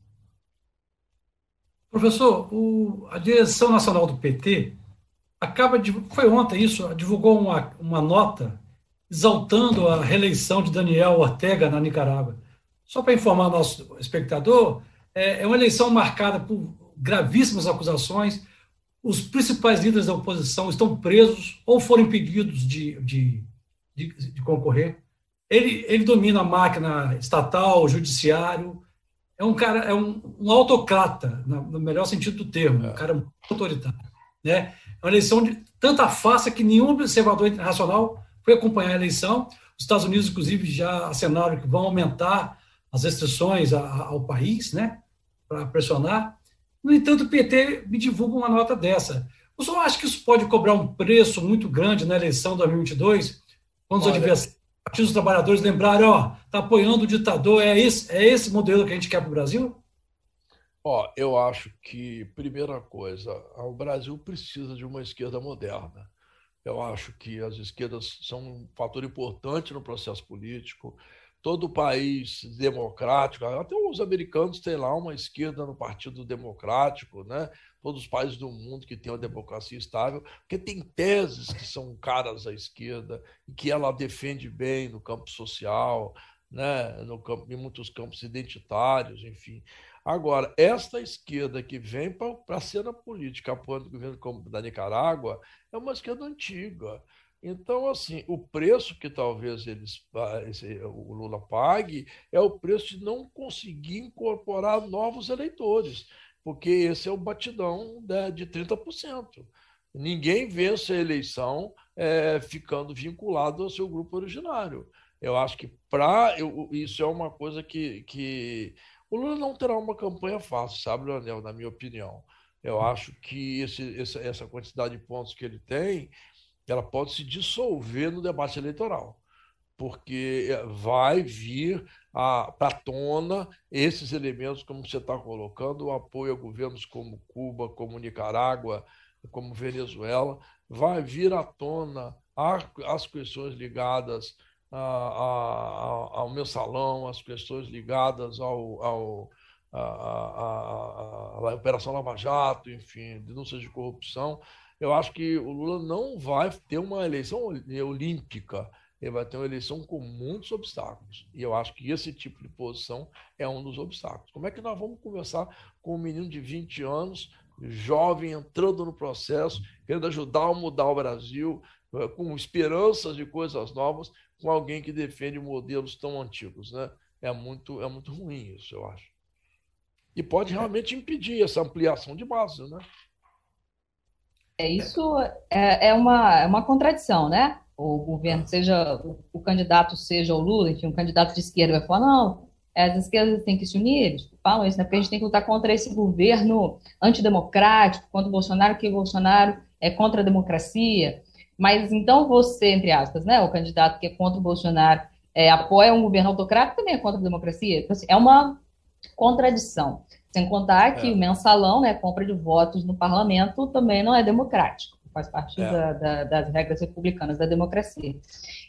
Professor, o, a direção nacional do PT acaba de. Foi ontem isso, divulgou uma, uma nota exaltando a reeleição de Daniel Ortega na Nicarágua. Só para informar nosso espectador, é, é uma eleição marcada por gravíssimas acusações os principais líderes da oposição estão presos ou foram impedidos de, de, de, de concorrer. Ele, ele domina a máquina estatal, judiciário. É um cara, é um, um autocrata, no melhor sentido do termo, um é. cara autoritário. Né? É uma eleição de tanta farsa que nenhum observador internacional foi acompanhar a eleição. Os Estados Unidos, inclusive, já assinaram que vão aumentar as restrições ao país, né, para pressionar. No entanto, o PT me divulga uma nota dessa. O senhor acha que isso pode cobrar um preço muito grande na eleição de 2022, quando Olha, os adversários dos trabalhadores lembrarem, ó, está apoiando o ditador, é esse, é esse modelo que a gente quer para o Brasil? Ó, eu acho que, primeira coisa, o Brasil precisa de uma esquerda moderna. Eu acho que as esquerdas são um fator importante no processo político todo país democrático, até os americanos têm lá uma esquerda no Partido Democrático, né? todos os países do mundo que têm uma democracia estável, porque tem teses que são caras à esquerda e que ela defende bem no campo social, né? no campo, em muitos campos identitários, enfim. Agora, esta esquerda que vem para a cena política apoiando o governo da Nicarágua é uma esquerda antiga. Então, assim, o preço que talvez eles, o Lula pague é o preço de não conseguir incorporar novos eleitores, porque esse é o batidão de 30%. Ninguém vence a eleição é, ficando vinculado ao seu grupo originário. Eu acho que para isso é uma coisa que, que o Lula não terá uma campanha fácil, sabe, Leonel, na minha opinião. Eu acho que esse, essa, essa quantidade de pontos que ele tem, ela pode se dissolver no debate eleitoral, porque vai vir para a tona esses elementos, como você está colocando, o apoio a governos como Cuba, como Nicarágua, como Venezuela, vai vir à tona as questões ligadas a, a, ao mensalão, as questões ligadas ao, ao a, a, a, Operação Lava Jato, enfim, denúncias de corrupção. Eu acho que o Lula não vai ter uma eleição olímpica, ele vai ter uma eleição com muitos obstáculos. E eu acho que esse tipo de posição é um dos obstáculos. Como é que nós vamos conversar com um menino de 20 anos, jovem, entrando no processo, querendo ajudar a mudar o Brasil, eh, com esperanças de coisas novas, com alguém que defende modelos tão antigos, né? É muito, é muito ruim isso, eu acho. E pode realmente impedir essa ampliação de base, né? É, isso é, é, uma, é uma contradição, né? O governo, seja o, o, candidato seja o Lula, enfim, um candidato de esquerda vai falar, não, as esquerdas têm que se unir, eles falam isso, né? Porque a gente tem que lutar contra esse governo antidemocrático, contra o Bolsonaro, que o Bolsonaro é contra a democracia. Mas então você, entre aspas, né, o candidato que é contra o Bolsonaro, é, apoia um governo autocrático também é contra a democracia. Então, assim, é uma contradição. Sem contar que é. o mensalão, né, compra de votos no parlamento, também não é democrático, faz parte é. da, da, das regras republicanas da democracia.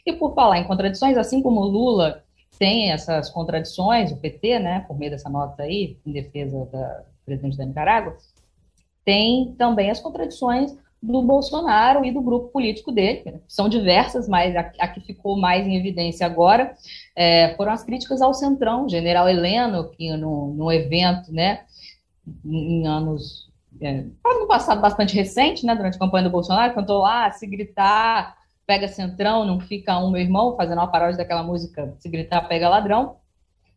E por falar em contradições, assim como o Lula tem essas contradições, o PT, né, por meio dessa nota aí, em defesa da presidente da Nicarágua, tem também as contradições do Bolsonaro e do grupo político dele, são diversas, mas a, a, que ficou mais em evidência agora é, foram as críticas ao Centrão, General Heleno, que no, no evento, né, em anos, é, no passado bastante recente, né, durante a campanha do Bolsonaro, cantou lá, ah, se gritar, pega Centrão, não fica um meu irmão, fazendo uma paródia daquela música, se gritar, pega ladrão,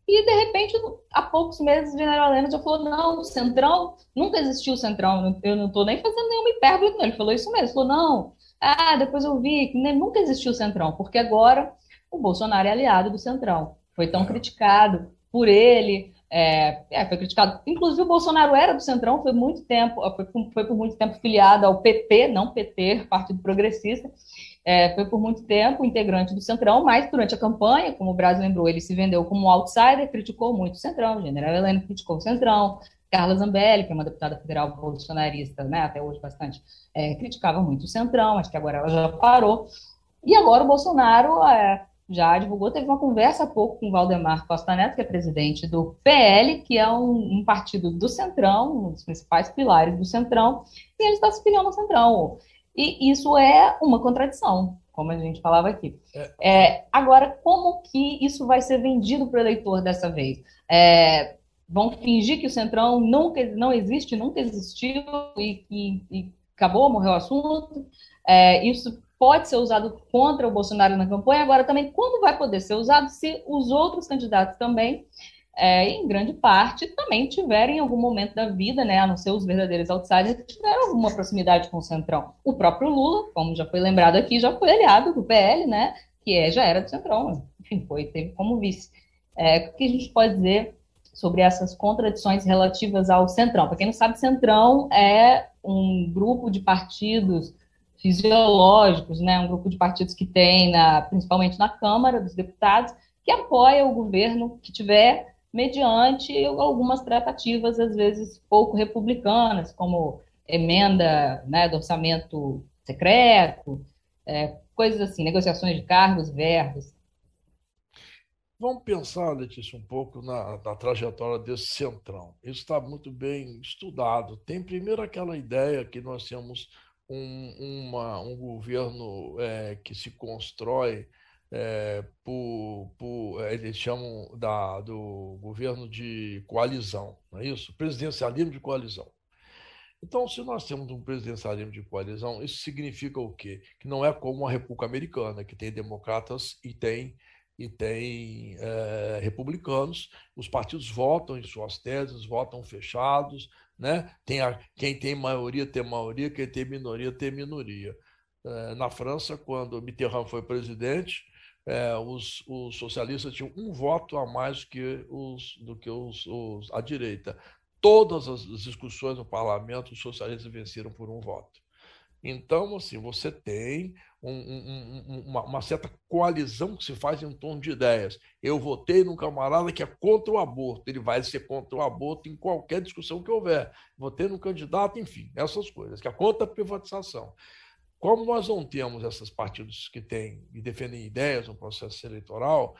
e, de repente, há poucos meses, o general Helena já falou: não, o Centrão, nunca existiu o Centrão, eu não estou nem fazendo nenhuma hipérbole, não. Ele falou isso mesmo. Ele falou: não, ah, depois eu vi que nunca existiu o Centrão, porque agora o Bolsonaro é aliado do Centrão. Foi tão criticado por ele, é, é, foi criticado. Inclusive, o Bolsonaro era do Centrão, foi muito tempo, foi, foi por muito tempo filiado ao PP, não PT, Partido Progressista. É, foi por muito tempo integrante do Centrão, mas durante a campanha, como o Brasil lembrou, ele se vendeu como outsider, criticou muito o Centrão. O general Heleno criticou o Centrão. Carla Zambelli, que é uma deputada federal bolsonarista, né, até hoje bastante, é, criticava muito o Centrão, acho que agora ela já parou. E agora o Bolsonaro é, já divulgou, teve uma conversa há pouco com o Valdemar Costa Neto, que é presidente do PL, que é um, um partido do Centrão, um dos principais pilares do Centrão, e ele está se filiando ao Centrão. E isso é uma contradição, como a gente falava aqui. É. É, agora, como que isso vai ser vendido para o eleitor dessa vez? É, vão fingir que o Centrão nunca, não existe, nunca existiu e, acabou, morreu o assunto. É, isso pode ser usado contra o Bolsonaro na campanha. Agora, também, como vai poder ser usado se os outros candidatos também é, em grande parte, também tiveram em algum momento da vida, né, a não ser os verdadeiros outsiders, tiveram alguma proximidade com o Centrão. O próprio Lula, como já foi lembrado aqui, já foi aliado do PL, né, que é, já era do Centrão, enfim, foi, teve como vice. É, o que a gente pode dizer sobre essas contradições relativas ao Centrão? Para quem não sabe, Centrão é um grupo de partidos fisiológicos, né, um grupo de partidos que tem, na, principalmente na Câmara dos Deputados, que apoia o governo que tiver mediante algumas tratativas, às vezes, pouco republicanas, como emenda né, do orçamento secreto, é, coisas assim, negociações de cargos, verbos. Vamos pensar, Letícia, um pouco na, na trajetória desse centrão. Isso está muito bem estudado. Tem primeiro aquela ideia que nós temos um, uma, um governo é, que se constrói é, por, por, é, eles chamam da, do governo de coalizão, não é isso? Presidencialismo de coalizão. Então, se nós temos um presidencialismo de coalizão, isso significa o quê? Que não é como a República Americana, que tem democratas e tem, e tem é, republicanos. Os partidos votam em suas teses, votam fechados, né? Tem a, quem tem maioria tem maioria, quem tem minoria tem minoria. É, na França, quando Mitterrand foi presidente, é, os, os, socialistas tinham um voto a mais que os, do que os, os, a direita. Todas as discussões no parlamento, os socialistas venceram por um voto. Então, assim, você tem um, um, uma, uma, certa coalizão que se faz em torno de ideias. Eu votei num camarada que é contra o aborto, ele vai ser contra o aborto em qualquer discussão que houver. Votei num candidato, enfim, essas coisas, que é contra a privatização. Como nós não temos esses partidos que têm e defendem ideias no processo eleitoral,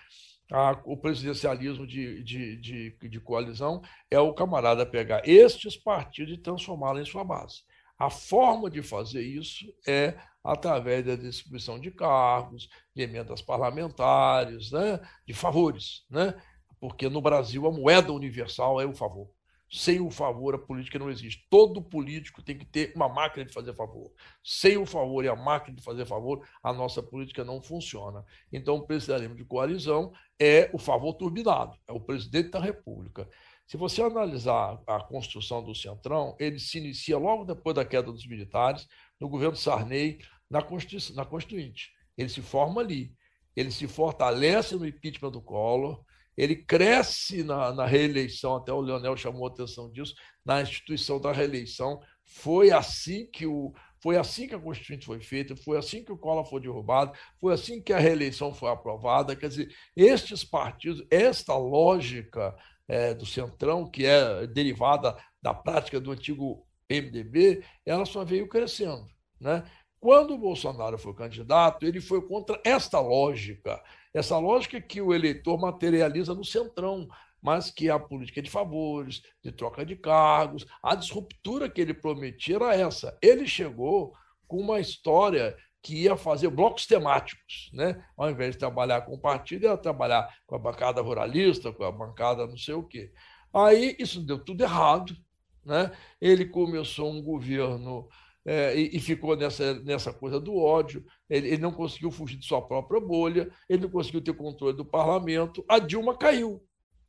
a, o presidencialismo de, de, de, de, coalizão é o camarada pegar estes partidos e transformá-los em sua base. A forma de fazer isso é através da distribuição de cargos, de emendas parlamentares, né, de favores, né? porque no Brasil a moeda universal é o favor. Sem o favor, a política não existe. Todo político tem que ter uma máquina de fazer favor. Sem o favor e a máquina de fazer favor, a nossa política não funciona. Então, presidencialismo de coalizão é o favor turbinado, é o presidente da República. Se você analisar a construção do Centrão, ele se inicia logo depois da queda dos militares, no governo Sarney, na, Constituição, na Constituinte. Ele se forma ali. Ele se fortalece no impeachment do Collor, ele cresce na, na, reeleição, até o Leonel chamou a atenção disso, na instituição da reeleição. Foi assim que o foi assim que a Constituinte foi feita, foi assim que o Collor foi derrubado, foi assim que a reeleição foi aprovada. Quer dizer, estes partidos, esta lógica é, do Centrão, que é derivada da prática do antigo MDB, ela só veio crescendo. Né? Quando o Bolsonaro foi candidato, ele foi contra esta lógica, essa lógica que o eleitor materializa no centrão, mas que a política de favores, de troca de cargos, a disruptura que ele prometia era essa. Ele chegou com uma história que ia fazer blocos temáticos, né? Ao invés de trabalhar com o partido, ia trabalhar com a bancada ruralista, com a bancada não sei o quê. Aí isso deu tudo errado, né? Ele começou um governo é, e, e, ficou nessa, nessa coisa do ódio. Ele, ele, não conseguiu fugir de sua própria bolha, ele não conseguiu ter controle do parlamento. A Dilma caiu,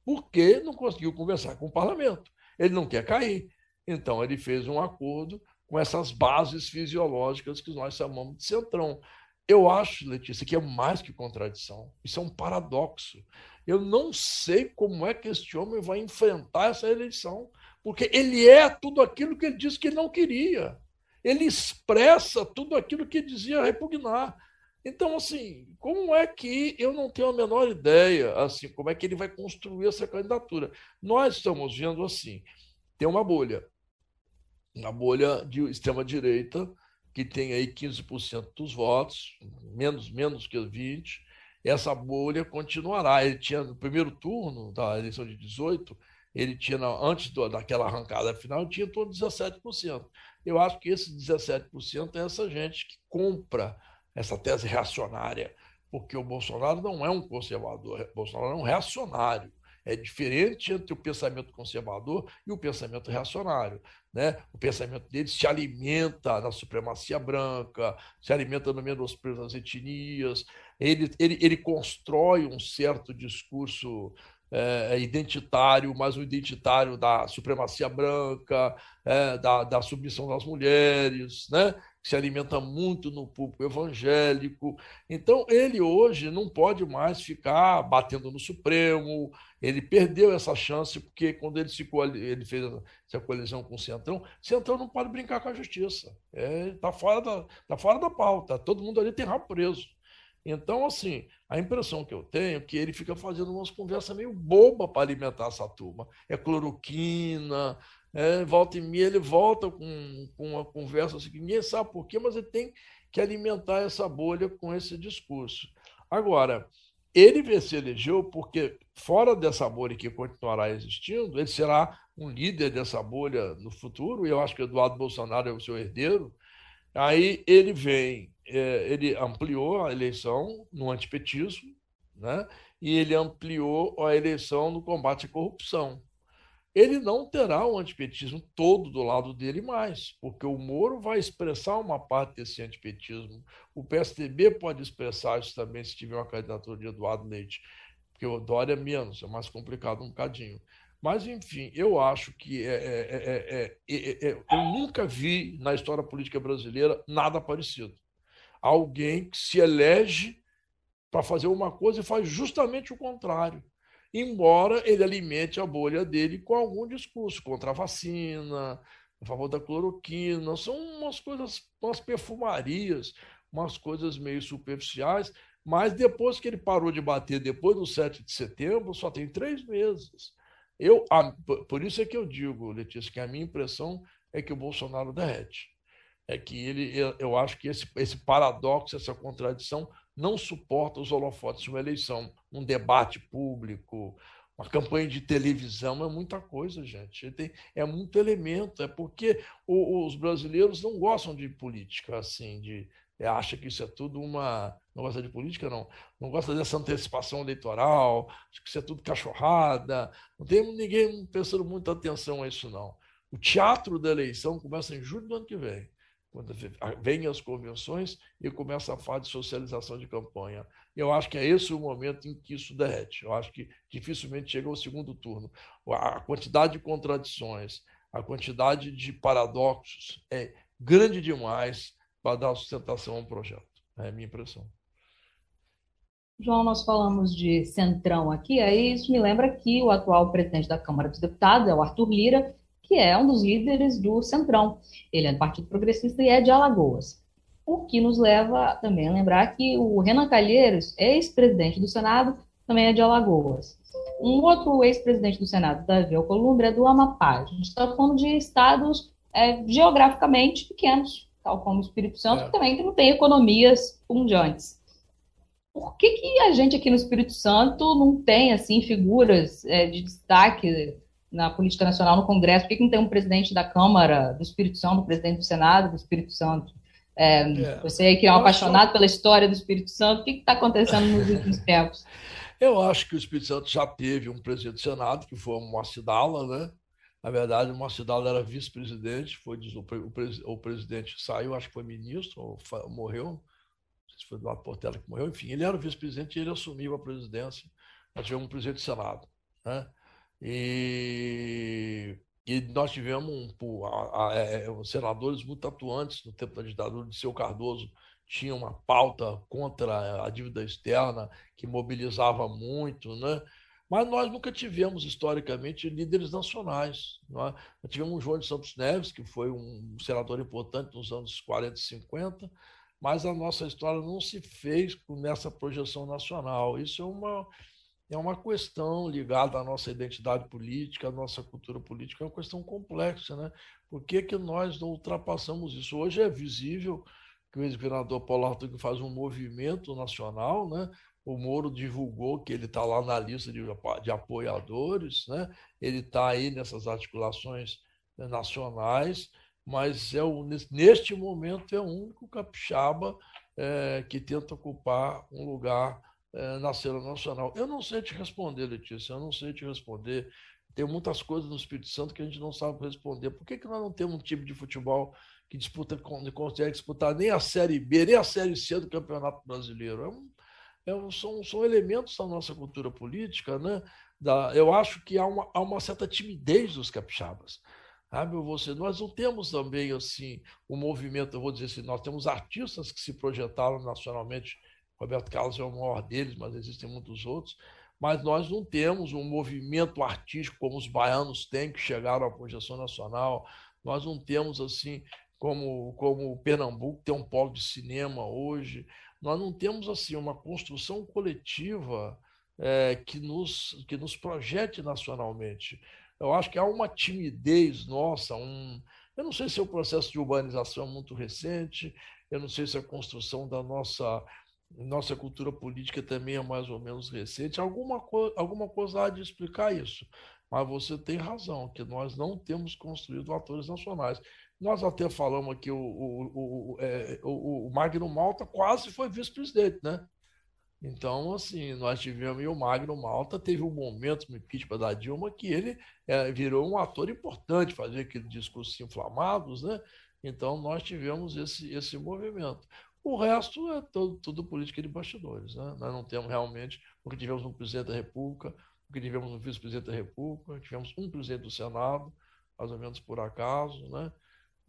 porque não conseguiu conversar com o parlamento. Ele não quer cair. Então, ele fez um acordo com essas bases fisiológicas que nós chamamos de centrão. Eu acho, Letícia, que é mais que contradição. Isso é um paradoxo. Eu não sei como é que este homem vai enfrentar essa eleição, porque ele é tudo aquilo que ele disse que não queria ele expressa tudo aquilo que dizia repugnar. Então, assim, como é que eu não tenho a menor ideia, assim, como é que ele vai construir essa candidatura? Nós estamos vendo assim, tem uma bolha, uma bolha de extrema-direita, que tem aí 15% dos votos, menos, menos que 20%, essa bolha continuará. Ele tinha, no primeiro turno da eleição de 18, ele tinha, antes daquela arrancada final, tinha todo 17%. Eu acho que esses 17% é essa gente que compra essa tese reacionária, porque o Bolsonaro não é um conservador, o Bolsonaro é um reacionário. É diferente entre o pensamento conservador e o pensamento reacionário. Né? O pensamento dele se alimenta na supremacia branca, se alimenta no menosprezo das etnias, ele, ele, ele constrói um certo discurso é, é, identitário, mas o identitário da supremacia branca, é, da, da submissão das mulheres, né? que se alimenta muito no público evangélico. Então, ele hoje não pode mais ficar batendo no Supremo, ele perdeu essa chance, porque quando ele, se, ele fez essa colisão com o Centrão, Centrão não pode brincar com a justiça. Está é, tá fora, da, tá fora da pauta, todo mundo ali tem rabo preso. Então, assim, a impressão que eu tenho é que ele fica fazendo umas conversas meio boba para alimentar essa turma. É cloroquina, é, volta e meia ele volta com, com uma conversa assim, ninguém sabe por quê, mas ele tem que alimentar essa bolha com esse discurso. Agora, ele se elegeu porque, fora dessa bolha que continuará existindo, ele será um líder dessa bolha no futuro, e eu acho que Eduardo Bolsonaro é o seu herdeiro. Aí ele vem ele ampliou a eleição no antipetismo, né? e ele ampliou a eleição no combate à corrupção. Ele não terá o antipetismo todo do lado dele mais, porque o Moro vai expressar uma parte desse antipetismo. O PSDB pode expressar isso também se tiver uma candidatura de Eduardo Leite, porque o Dória é menos, é mais complicado um bocadinho. Mas, enfim, eu acho que é, é, é, eu nunca vi na história política brasileira nada parecido alguém que se elege para fazer uma coisa e faz justamente o contrário. Embora ele alimente a bolha dele com algum discurso contra a vacina, a favor da cloroquina, são umas coisas, umas perfumarias, umas coisas meio superficiais, mas depois que ele parou de bater, depois do 7 de setembro, só tem três meses. Eu, a, por isso é que eu digo, Letícia, que a minha impressão é que o Bolsonaro derrete. É que ele, eu acho que esse, esse paradoxo, essa contradição, não suporta os holofotes de uma eleição, um debate público, uma campanha de televisão, é muita coisa, gente. Tem, é muito elemento, é porque o, os brasileiros não gostam de política, assim, de é, acha que isso é tudo uma. Não gosta de política, não. Não gosta dessa antecipação eleitoral, acha que isso é tudo cachorrada. Não tem ninguém prestando muita atenção a isso, não. O teatro da eleição começa em julho do ano que vem, quando vem as convenções e começa a fase de socialização de campanha. Eu acho que é esse o momento em que isso derrete. Eu acho que dificilmente chega ao segundo turno. A quantidade de contradições, a quantidade de paradoxos é grande demais para dar sustentação ao projeto. É a minha impressão. João, nós falamos de centrão aqui, aí isso me lembra que o atual presidente da Câmara dos Deputados é o Arthur Lira, que é um dos líderes do Centrão. Ele é do Partido Progressista e é de Alagoas. O que nos leva também a lembrar que o Renan Calheiros, ex-presidente do Senado, também é de Alagoas. Um outro ex-presidente do Senado, Davi Alcolumbre, é do Amapá. A gente está falando de estados é, geograficamente pequenos, tal como o Espírito Santo, é. que também não tem economias punjantes. Por que, que a gente aqui no Espírito Santo não tem assim figuras é, de destaque na política nacional no Congresso? Por que, não tem um presidente da Câmara do Espírito Santo, um presidente do Senado do Espírito Santo? É, é. Você aí que é um apaixonado pela história do Espírito Santo, o que está acontecendo nos últimos tempos? Eu acho que o Espírito Santo já teve um presidente do Senado, que foi o Mocidala, né? Na verdade, o Mocidala era vice-presidente, foi o, o, presidente saiu, acho que foi ministro, ou morreu, não sei se foi do lado Portela que morreu, enfim, ele era o vice-presidente e ele assumiu a presidência. Nós tivemos um presidente do Senado. Né? E, e nós tivemos um, é, é, senadores muito atuantes no tempo da ditadura de seu Cardoso, tinha uma pauta contra a dívida externa que mobilizava muito, né? Mas nós nunca tivemos, historicamente, líderes nacionais. Nós tivemos o João de Santos Neves, que foi um senador importante nos anos 40 e 50, mas a nossa história não se fez nessa projeção nacional. Isso é uma, é uma questão ligada à nossa identidade política, à nossa cultura política, é uma questão complexa. Né? Por que, que nós não ultrapassamos isso? Hoje é visível que o ex-governador Paulo Arthur faz um movimento nacional, né? O Moro divulgou que ele está lá na lista de, de apoiadores, né? ele está aí nessas articulações né, nacionais, mas é o, neste momento é o único capixaba é, que tenta ocupar um lugar é, na cena nacional. Eu não sei te responder, Letícia, eu não sei te responder. Tem muitas coisas no Espírito Santo que a gente não sabe responder. Por que, que nós não temos um time de futebol que disputa, consegue disputar nem a Série B, nem a Série C do Campeonato Brasileiro? É um, é, são, são elementos da nossa cultura política, né? Da, eu acho que há uma, há uma certa timidez dos capixabas. Sabe, você, nós não temos também assim um movimento, eu vou dizer assim, nós temos artistas que se projetaram nacionalmente, Roberto Carlos é o maior deles, mas existem muitos outros, mas nós não temos um movimento artístico como os baianos têm, que chegaram à projeção nacional, nós não temos assim como, como o Pernambuco tem um polo de cinema hoje, nós não temos assim uma construção coletiva é, que, nos, que nos projete nacionalmente. Eu acho que há uma timidez nossa, um, eu não sei se é o processo de urbanização é muito recente, eu não sei se a construção da nossa nossa cultura política também é mais ou menos recente. Alguma, co alguma coisa há de explicar isso. Mas você tem razão, que nós não temos construído atores nacionais. Nós até falamos aqui, o, o, o, é, o, o Magno Malta quase foi vice-presidente, né? Então, assim, nós tivemos e o Magno Malta teve um momento no impeachment da Dilma que ele é, virou um ator importante, fazer aquele discurso inflamados, né? Então, nós tivemos esse, esse movimento. O resto é todo, tudo política de bastidores, né? Nós não temos realmente, porque tivemos um presidente da República, porque tivemos um vice-presidente da República, tivemos um presidente do Senado, mais ou menos por acaso, né?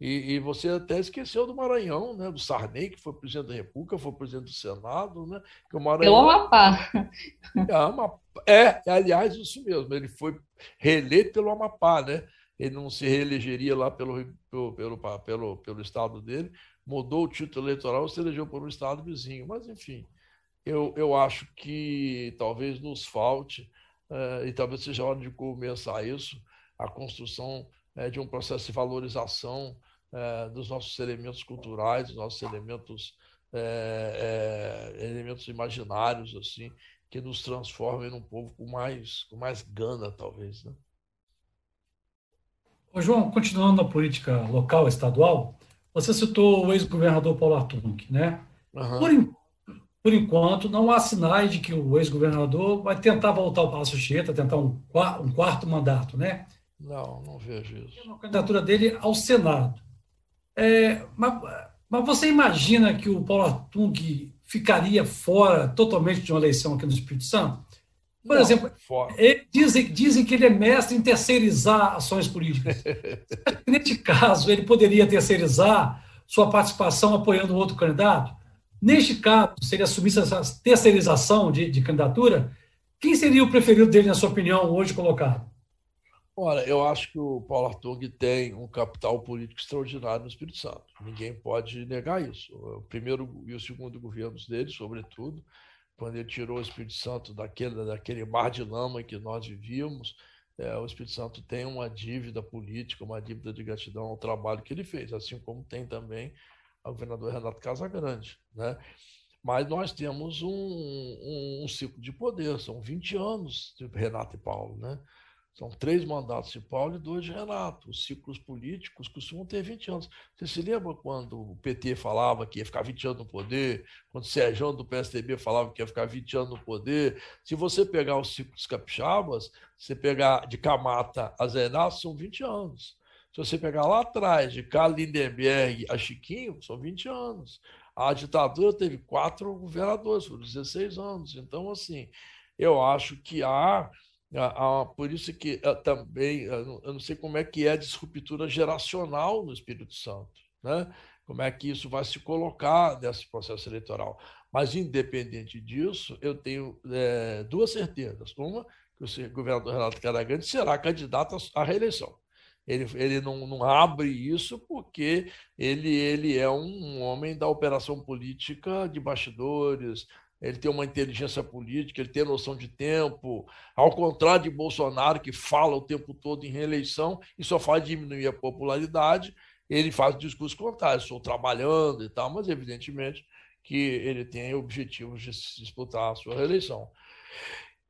E, e, você até esqueceu do Maranhão, né? do Sarney, que foi presidente da República, foi presidente do Senado. Né? Que o Maranhão... Pelo Amapá. É, Amapá. É, aliás, isso mesmo. Ele foi reeleito pelo Amapá, né? Ele não se reelegeria lá pelo, pelo, pelo, pelo, pelo estado dele, mudou o título eleitoral, se elegeu por um estado vizinho. Mas, enfim, eu, eu acho que talvez nos falte, eh, e talvez seja hora de começar isso, a construção eh, de um processo de valorização eh, dos nossos elementos culturais, dos nossos elementos, elementos imaginários, assim, que nos transformem num povo com mais, com mais gana, talvez. Né? Ô, João, continuando na política local, estadual, você citou o ex-governador Paulo Artung, né? Uhum. Por, por, enquanto, não há sinais de que o ex-governador vai tentar voltar ao Palácio Chieta, tentar um, um, quarto mandato, né? Não, não vejo isso. A candidatura dele ao Senado. É, mas, mas você imagina que o Paulo Artung ficaria fora totalmente de uma eleição aqui no Espírito Santo? Por não, exemplo, dizem, dizem que ele é mestre em terceirizar ações políticas. Neste caso, ele poderia terceirizar sua participação apoiando outro candidato? Neste caso, se ele assumisse essa terceirização de, de candidatura, quem seria o preferido dele, na sua opinião, hoje colocado? Olha, eu acho que o Paulo Artung tem um capital político extraordinário no Espírito Santo. Ninguém pode negar isso. O primeiro e o segundo governos dele, sobretudo, quando ele tirou o Espírito Santo daquele, daquele mar de lama em que nós vivíamos, é, o Espírito Santo tem uma dívida política, uma dívida de gratidão ao trabalho que ele fez, assim como tem também o governador Renato Casagrande. Né? Mas nós temos um, um, um ciclo de poder, são 20 anos de Renato e Paulo. Né? São três mandatos de Paulo e dois de Renato. Os ciclos políticos costumam ter 20 anos. Você se lembra quando o PT falava que ia ficar 20 anos no poder? Quando o Sérgio do PSDB falava que ia ficar 20 anos no poder? Se você pegar os ciclos capixabas, você pegar de Camata a Inácio, são 20 anos. Se você pegar lá atrás, de Carlos Lindenberg a Chiquinho, são 20 anos. A ditadura teve quatro governadores, foram 16 anos. Então, assim, eu acho que há por isso que ah, também, eu não sei como é que é a disruptura geracional no Espírito Santo, né? como é que isso vai se colocar nesse processo eleitoral. Mas, independente disso, eu tenho é, duas certezas. Uma, que o governador Renato Caragrande será candidato à reeleição. Ele, ele não, não abre isso porque ele, ele é um homem da operação política de bastidores, ele tem uma inteligência política, ele tem noção de tempo, ao contrário de Bolsonaro, que fala o tempo todo em reeleição e só faz diminuir a popularidade, ele faz o discurso contrário, estou trabalhando e tal, mas evidentemente que ele tem objetivos de disputar a sua reeleição.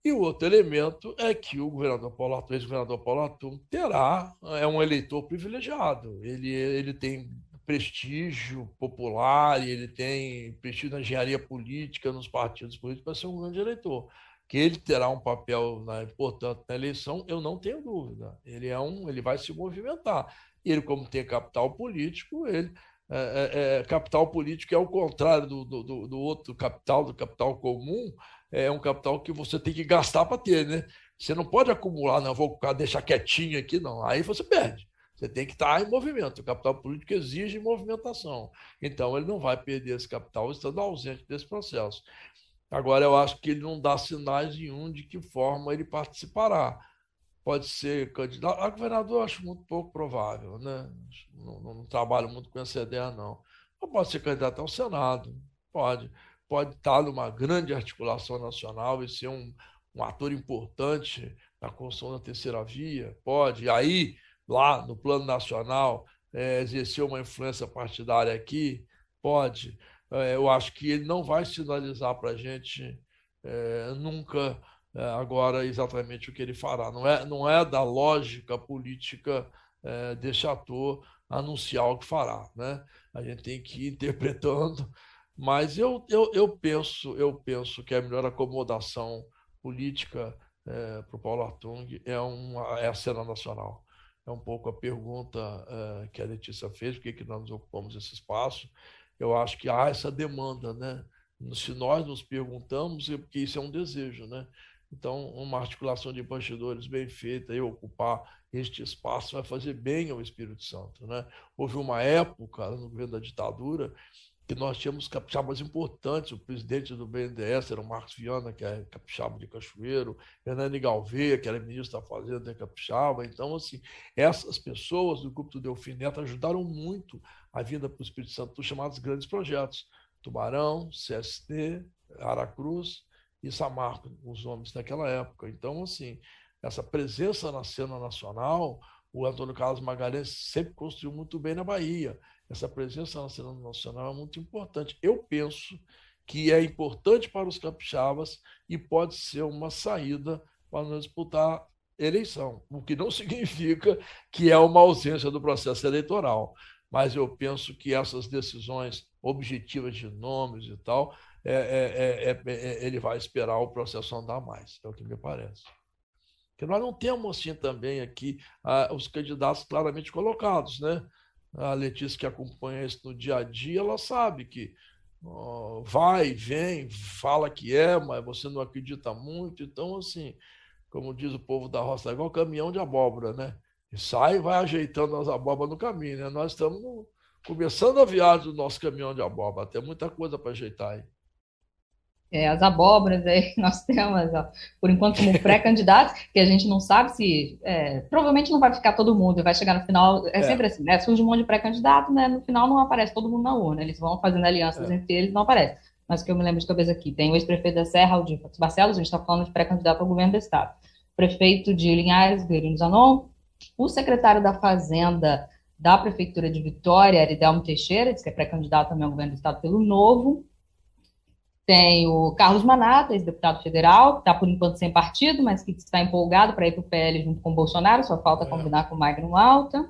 E o outro elemento é que o governador Paulo Atum, ex-governador Paulo Atum, terá, é um eleitor privilegiado. Ele, ele tem prestígio popular e ele tem prestígio na engenharia política, nos partidos políticos, para ser um grande eleitor. Que ele terá um papel né, importante na eleição, eu não tenho dúvida. Ele é um, ele vai se movimentar. Ele, como tem capital político, ele é, é, é capital político é o contrário do, do, do, outro capital, do capital comum, é um capital que você tem que gastar para ter, né? Você não pode acumular, não, vou deixar quietinho aqui, não. Aí você perde. Você tem que estar em movimento. O capital político exige movimentação. Então, ele não vai perder esse capital estando ausente desse processo. Agora, eu acho que ele não dá sinais nenhum de que forma ele participará. Pode ser candidato. A governador, eu acho muito pouco provável. Né? Não, não, não trabalho muito com essa ideia, não. Mas pode ser candidato ao Senado. Pode. Pode estar numa grande articulação nacional e ser um, um ator importante na construção da terceira via. Pode. E aí lá no plano nacional, é, exercer uma influência partidária aqui? Pode. É, eu acho que ele não vai sinalizar para a gente é, nunca é, agora exatamente o que ele fará. Não é, não é da lógica política é, desse ator anunciar o que fará. Né? A gente tem que ir interpretando, mas eu, eu, eu, penso, eu penso que a melhor acomodação política é, para o Paulo Artung é, uma, é a cena nacional é um pouco a pergunta uh, que a Letícia fez, por que, nós ocupamos esse espaço. Eu acho que há essa demanda, né? Se nós nos perguntamos, é porque isso é um desejo, né? Então, uma articulação de bastidores bem feita e ocupar este espaço vai fazer bem ao Espírito Santo. Né? Houve uma época no governo da ditadura que nós tínhamos capixabas importantes. O presidente do BNDES era o Marcos Viana, que é capixaba de Cachoeiro, Hernani Galveia, que era ministro da Fazenda, é capixaba. Então, assim, essas pessoas do grupo do Delfim Neto ajudaram muito a vinda para o Espírito Santo dos chamados grandes projetos. Tubarão, CST, Aracruz e Samarco, os nomes daquela época. Então, assim, essa presença na cena nacional, o Antônio Carlos Magalhães sempre construiu muito bem na Bahia essa presença na cena nacional é muito importante. Eu penso que é importante para os capixabas e pode ser uma saída para nós disputar eleição, o que não significa que é uma ausência do processo eleitoral. Mas eu penso que essas decisões objetivas de nomes e tal, é, é, é, é ele vai esperar o processo andar mais, é o que me parece. Porque nós não temos assim também aqui ah, os candidatos claramente colocados, né? a Letícia que acompanha isso no dia a dia, ela sabe que ó, vai, vem, fala que é, mas você não acredita muito. Então, assim, como diz o povo da roça, é igual caminhão de abóbora, né? E sai e vai ajeitando as abóboras no caminho, né? Nós estamos começando a viagem do nosso caminhão de abóbora, tem muita coisa para ajeitar aí é, as abóboras aí nós temos, ó, por enquanto, como pré-candidatos, que a gente não sabe se. É, provavelmente não vai ficar todo mundo, vai chegar no final. É, é. sempre assim, né? Surge um monte de pré-candidato, né? No final não aparece todo mundo na urna, eles vão fazendo alianças é. entre eles, não aparece. Mas o que eu me lembro de cabeça aqui: tem o ex-prefeito da Serra, Aldir Barcelos, a gente está falando de pré-candidato ao governo do Estado. Prefeito de Linhares, Guilherme Zanon, o secretário da Fazenda da Prefeitura de Vitória, Aridelmo Teixeira, que é pré-candidato também ao governo do Estado pelo Novo, tem o Carlos Manata, ex-deputado federal, que está por enquanto sem partido, mas que está empolgado para ir para o PL junto com o Bolsonaro, só falta é. combinar com o Magno Alta.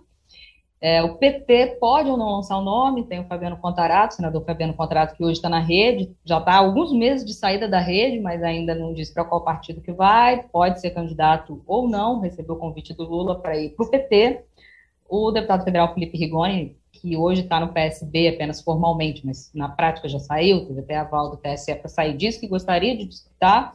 É, o PT pode ou não lançar o nome, tem o Fabiano Contarato, senador Fabiano Contarato, que hoje está na rede, já está há alguns meses de saída da rede, mas ainda não disse para qual partido que vai, pode ser candidato ou não, recebeu o convite do Lula para ir para o PT. O deputado federal Felipe Rigoni que hoje está no PSB apenas formalmente, mas na prática já saiu, teve até aval do TSE para sair disso, que gostaria de disputar,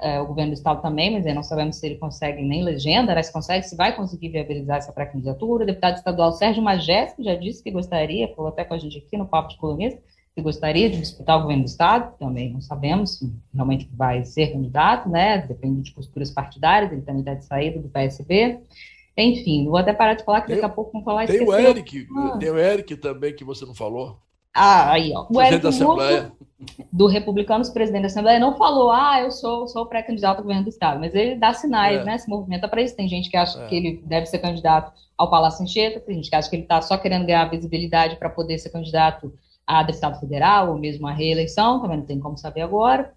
é, o governo do Estado também, mas aí não sabemos se ele consegue nem legenda, né, se consegue, se vai conseguir viabilizar essa pré-candidatura. O deputado estadual Sérgio Majesco já disse que gostaria, falou até com a gente aqui no Papo de Colunista, que gostaria de disputar o governo do Estado, também não sabemos se realmente vai ser candidato, né, depende de posturas partidárias, ele também está de saída do PSB. Enfim, vou até parar de falar, que daqui a pouco vamos falar Tem o Eric, ah. tem o Eric também, que você não falou. Ah, aí, ó. O Eric da Assembleia. do Republicanos, presidente da Assembleia, não falou, ah, eu sou, sou pré-candidato ao governo do Estado, mas ele dá sinais, é. né? Se movimenta para isso. Tem gente que acha é. que ele deve ser candidato ao Palácio Anchieta, tem gente que acha que ele está só querendo ganhar visibilidade para poder ser candidato a deputado federal ou mesmo a reeleição, também não tem como saber agora.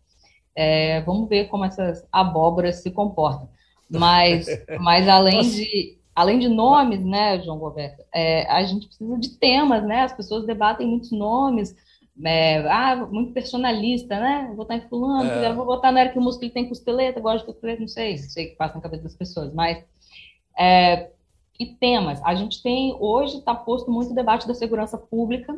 É, vamos ver como essas abóboras se comportam. Mas, mas além de além de nomes, né, João Roberto, é, a gente precisa de temas, né? As pessoas debatem muitos nomes, é, ah, muito personalista, né? Vou votar em fulano, é. vou votar na Eric Musco, ele tem costeleta, gosta de costeleta, não sei, não sei o que passa na cabeça das pessoas, mas é, e temas. A gente tem, hoje está posto muito debate da segurança pública,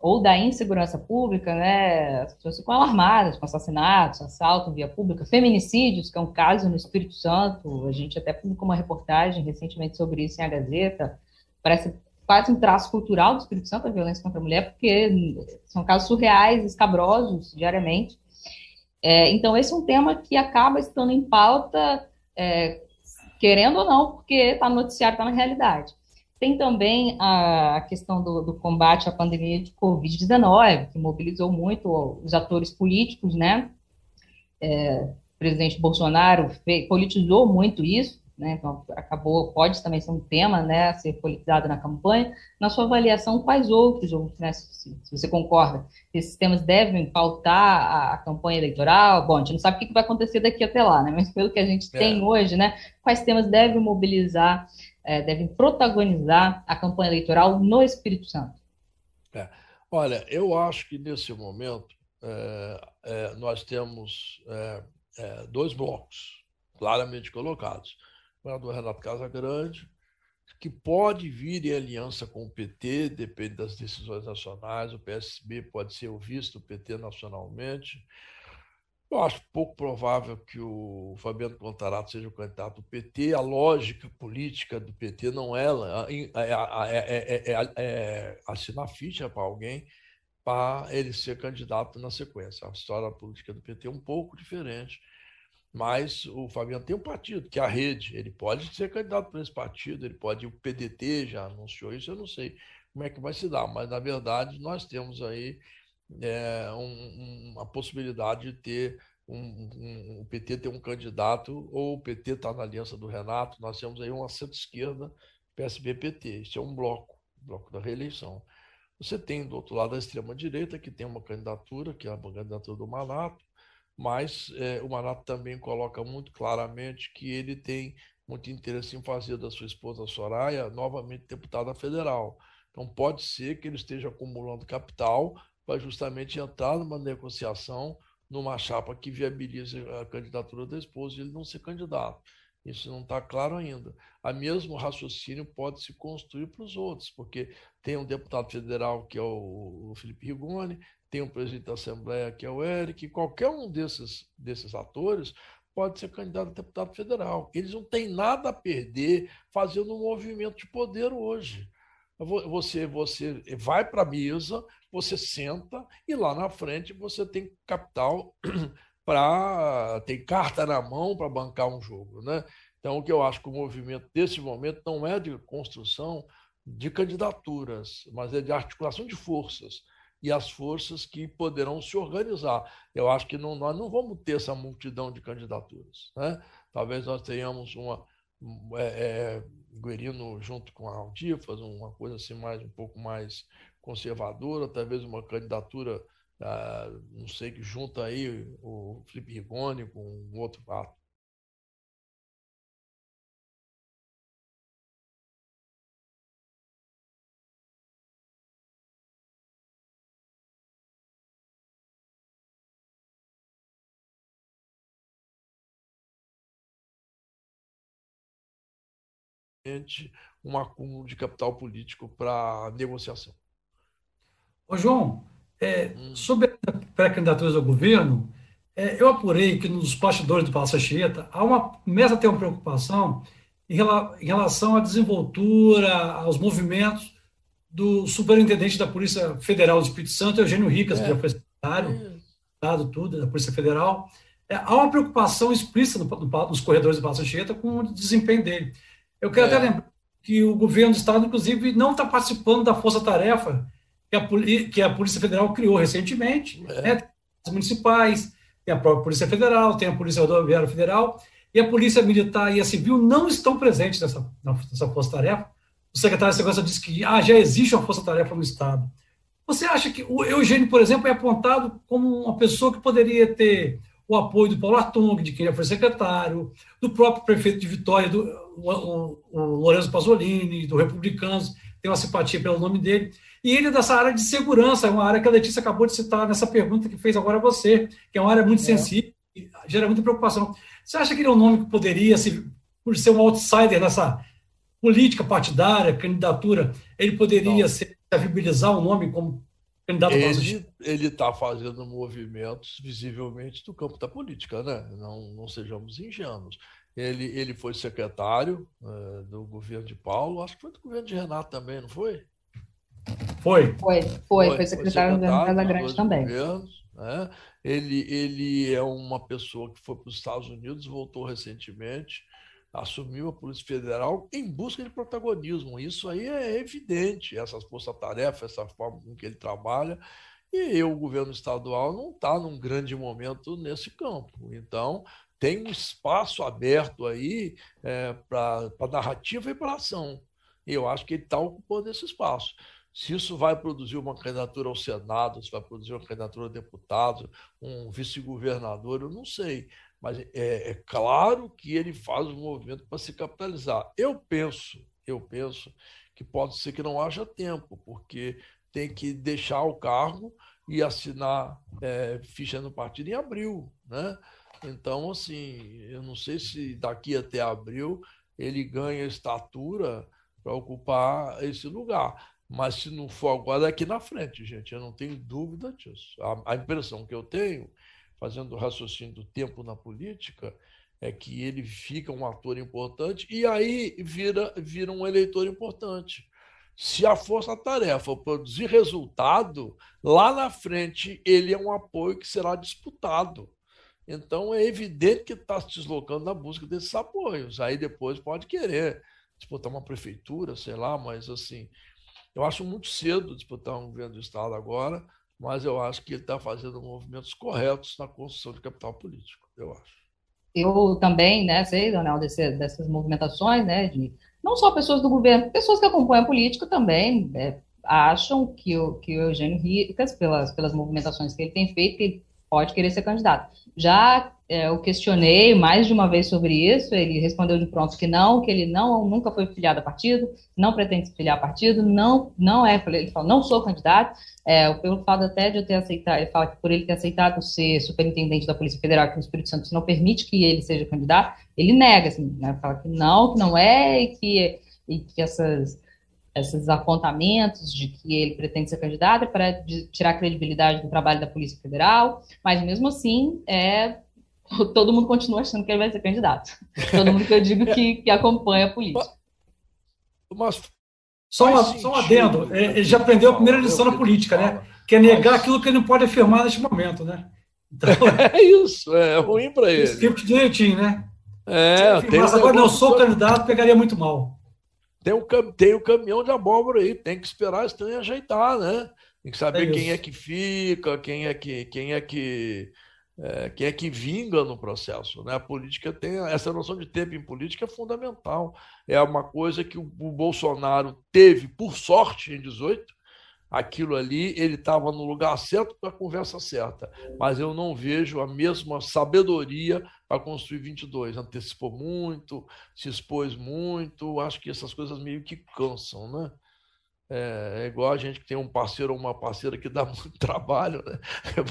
ou da insegurança pública, né? As pessoas ficam alarmadas com assassinatos, assalto via pública, feminicídios, que é um caso no Espírito Santo. A gente até publicou uma reportagem recentemente sobre isso em a Gazeta. Parece quase um traço cultural do Espírito Santo a violência contra a mulher, porque são casos surreais, escabrosos diariamente. É, então, esse é um tema que acaba estando em pauta, é, querendo ou não, porque está no noticiário, está na realidade. Tem também a questão do, do combate à pandemia de Covid-19, que mobilizou muito os atores políticos, né? É, o presidente Bolsonaro fez, politizou muito isso, né? Então, acabou, pode também ser um tema, né, a ser politizado na campanha. Na sua avaliação, quais outros, né, se, se você concorda, esses temas devem pautar a, a, campanha eleitoral? Bom, a gente não sabe o que vai acontecer daqui até lá, né? Mas pelo que a gente é. tem hoje, né, quais temas devem mobilizar é, devem protagonizar a campanha eleitoral no Espírito Santo? É. Olha, eu acho que nesse momento é, é nós temos é, é, dois blocos claramente colocados. O governador Renato Casagrande, que pode vir em aliança com o PT, depende das decisões nacionais, o PSB pode ser o visto do PT nacionalmente. Eu acho pouco provável que o Fabiano Contarato seja o candidato do PT. A lógica política do PT não é, é, é, é assinar ficha para alguém para ele ser candidato na sequência. A história política do PT é um pouco diferente. Mas o Fabiano tem um partido, que é a rede. Ele pode ser candidato para esse partido, ele pode. O PDT já anunciou isso, eu não sei como é que vai se dar, mas na verdade nós temos aí é, um, uma possibilidade de ter um, um, o PT ter um candidato, ou o PT está na aliança do Renato, nós temos aí uma centro-esquerda, PSB-PT, isso é um bloco, bloco da reeleição. Você tem do outro lado a extrema-direita, que tem uma candidatura, que é a candidatura do Manato, mas é, o Manato também coloca muito claramente que ele tem muito interesse em fazer da sua esposa Soraya novamente deputada federal. Então pode ser que ele esteja acumulando capital para justamente entrar numa negociação numa chapa que viabilize a candidatura da esposa e ele não ser candidato. Isso não está claro ainda. A mesmo raciocínio pode se construir para os outros, porque tem um deputado federal que é o, Felipe Rigoni, tem um presidente da Assembleia que é o Eric, qualquer um desses, desses atores pode ser candidato a deputado federal. Eles não têm nada a perder fazendo um movimento de poder hoje. Você, você vai para a mesa, você senta e lá na frente você tem capital para tem carta na mão para bancar um jogo, né? Então o que eu acho que o movimento desse momento não é de construção de candidaturas, mas é de articulação de forças e as forças que poderão se organizar. Eu acho que não, nós não vamos ter essa multidão de candidaturas, né? Talvez nós tenhamos uma é, é, Guerino junto com a Aldifas, uma coisa assim mais um pouco mais conservadora, talvez uma candidatura, ah, não sei, que junta aí o Felipe Rigoni com um outro ato um acúmulo de capital político para negociação. Ô, João, é, hum. sobre a pré-candidatura ao governo, é, eu apurei que nos bastidores do Palácio Anchieta há uma, começa a ter uma preocupação em, rela, em relação à desenvoltura, aos movimentos do superintendente da Polícia Federal do Espírito Santo, Eugênio Ricas, é. que já foi secretário, dado tudo, da Polícia Federal. É, há uma preocupação explícita no, no, nos corredores do Palácio Anchieta com o desempenho dele. Eu quero é. até lembrar que o governo do Estado, inclusive, não está participando da força-tarefa que a, que a Polícia Federal criou recentemente, é. né? as municipais, tem a própria Polícia Federal, tem a Polícia Rodoviária Federal, e a Polícia Militar e a Civil não estão presentes nessa, nessa força-tarefa. O secretário de Segurança disse que ah, já existe uma força-tarefa no Estado. Você acha que o Eugênio, por exemplo, é apontado como uma pessoa que poderia ter o apoio do Paulo Artung, de quem já foi secretário, do próprio prefeito de Vitória, do, o, o, o Lourenço Pasolini, do Republicanos, tem uma simpatia pelo nome dele. E ele é dessa área de segurança, uma área que a Letícia acabou de citar nessa pergunta que fez agora a você, que é uma área muito é. sensível e gera muita preocupação. Você acha que ele é um nome que poderia, se, por ser um outsider nessa política partidária, candidatura, ele poderia se viabilizar o um nome como Candidato ele ele está fazendo movimentos visivelmente do campo da política, né? Não, não sejamos ingênuos. Ele, ele foi secretário uh, do governo de Paulo, acho que foi do governo de Renato também, não foi? Foi. Foi, foi, foi, foi secretário, do governo Casa Grande também. Governos, né? ele, ele é uma pessoa que foi para os Estados Unidos, voltou recentemente, assumiu a Polícia Federal em busca de protagonismo. Isso aí é evidente, essa força-tarefa, essa forma com que ele trabalha. E o governo estadual não está num grande momento nesse campo. Então, tem um espaço aberto aí é, para narrativa e para ação. E eu acho que ele está ocupando esse espaço. Se isso vai produzir uma candidatura ao Senado, se vai produzir uma candidatura a deputado, um vice-governador, eu não sei. Mas é, é claro que ele faz um movimento para se capitalizar. Eu penso, eu penso que pode ser que não haja tempo, porque tem que deixar o cargo e assinar é, ficha no partido em abril, né? Então, assim, eu não sei se daqui até abril ele ganha estatura para ocupar esse lugar. Mas se não for agora, é aqui na frente, gente. Eu não tenho dúvida disso. A, a impressão que eu tenho fazendo o raciocínio do tempo na política, é que ele fica um ator importante e aí vira, vira um eleitor importante. Se a força-tarefa produzir resultado, lá na frente ele é um apoio que será disputado. Então é evidente que está se deslocando na busca desses apoios. Aí depois pode querer disputar uma prefeitura, sei lá, mas assim, eu acho muito cedo disputar um governo do Estado agora, mas eu acho que ele está fazendo movimentos corretos na construção de capital político, eu acho. Eu também, né, sei, Daniel, desse, dessas movimentações, né, de não só pessoas do governo, pessoas que acompanham a política também é, acham que o, que o Eugênio Ricas, pelas, pelas movimentações que ele tem feito, que pode querer ser candidato. Já é, eu questionei mais de uma vez sobre isso, ele respondeu de pronto que não, que ele não nunca foi filiado a partido, não pretende se filiar a partido, não, não é, ele falou, não sou candidato, é, pelo fato até de eu ter aceitado, ele fala que por ele ter aceitado ser superintendente da Polícia Federal aqui no Espírito Santo, não permite que ele seja candidato, ele nega, assim, né, fala que não, que não é, e que, e que essas esses apontamentos de que ele pretende ser candidato para tirar a credibilidade do trabalho da Polícia Federal, mas mesmo assim, é, todo mundo continua achando que ele vai ser candidato. Todo mundo que eu digo que, que acompanha a política. Mas, só, uma, só um adendo, é, ele já aprendeu a primeira lição na política, né? Que é negar aquilo que ele não pode afirmar neste momento, né? Então, é isso, é ruim para ele. Script direitinho, né? É, mas agora não sou candidato, pegaria muito mal. Tem o, tem o caminhão de abóbora aí, tem que esperar esse trem ajeitar, né? Tem que saber é quem é que fica, quem é que, quem é que é, quem é que vinga no processo. Né? A política tem essa noção de tempo em política é fundamental. É uma coisa que o, o Bolsonaro teve, por sorte, em 18, aquilo ali, ele estava no lugar certo para a conversa certa. Mas eu não vejo a mesma sabedoria para construir 22. Antecipou muito, se expôs muito, acho que essas coisas meio que cansam, né? É, é igual a gente que tem um parceiro ou uma parceira que dá muito trabalho, né?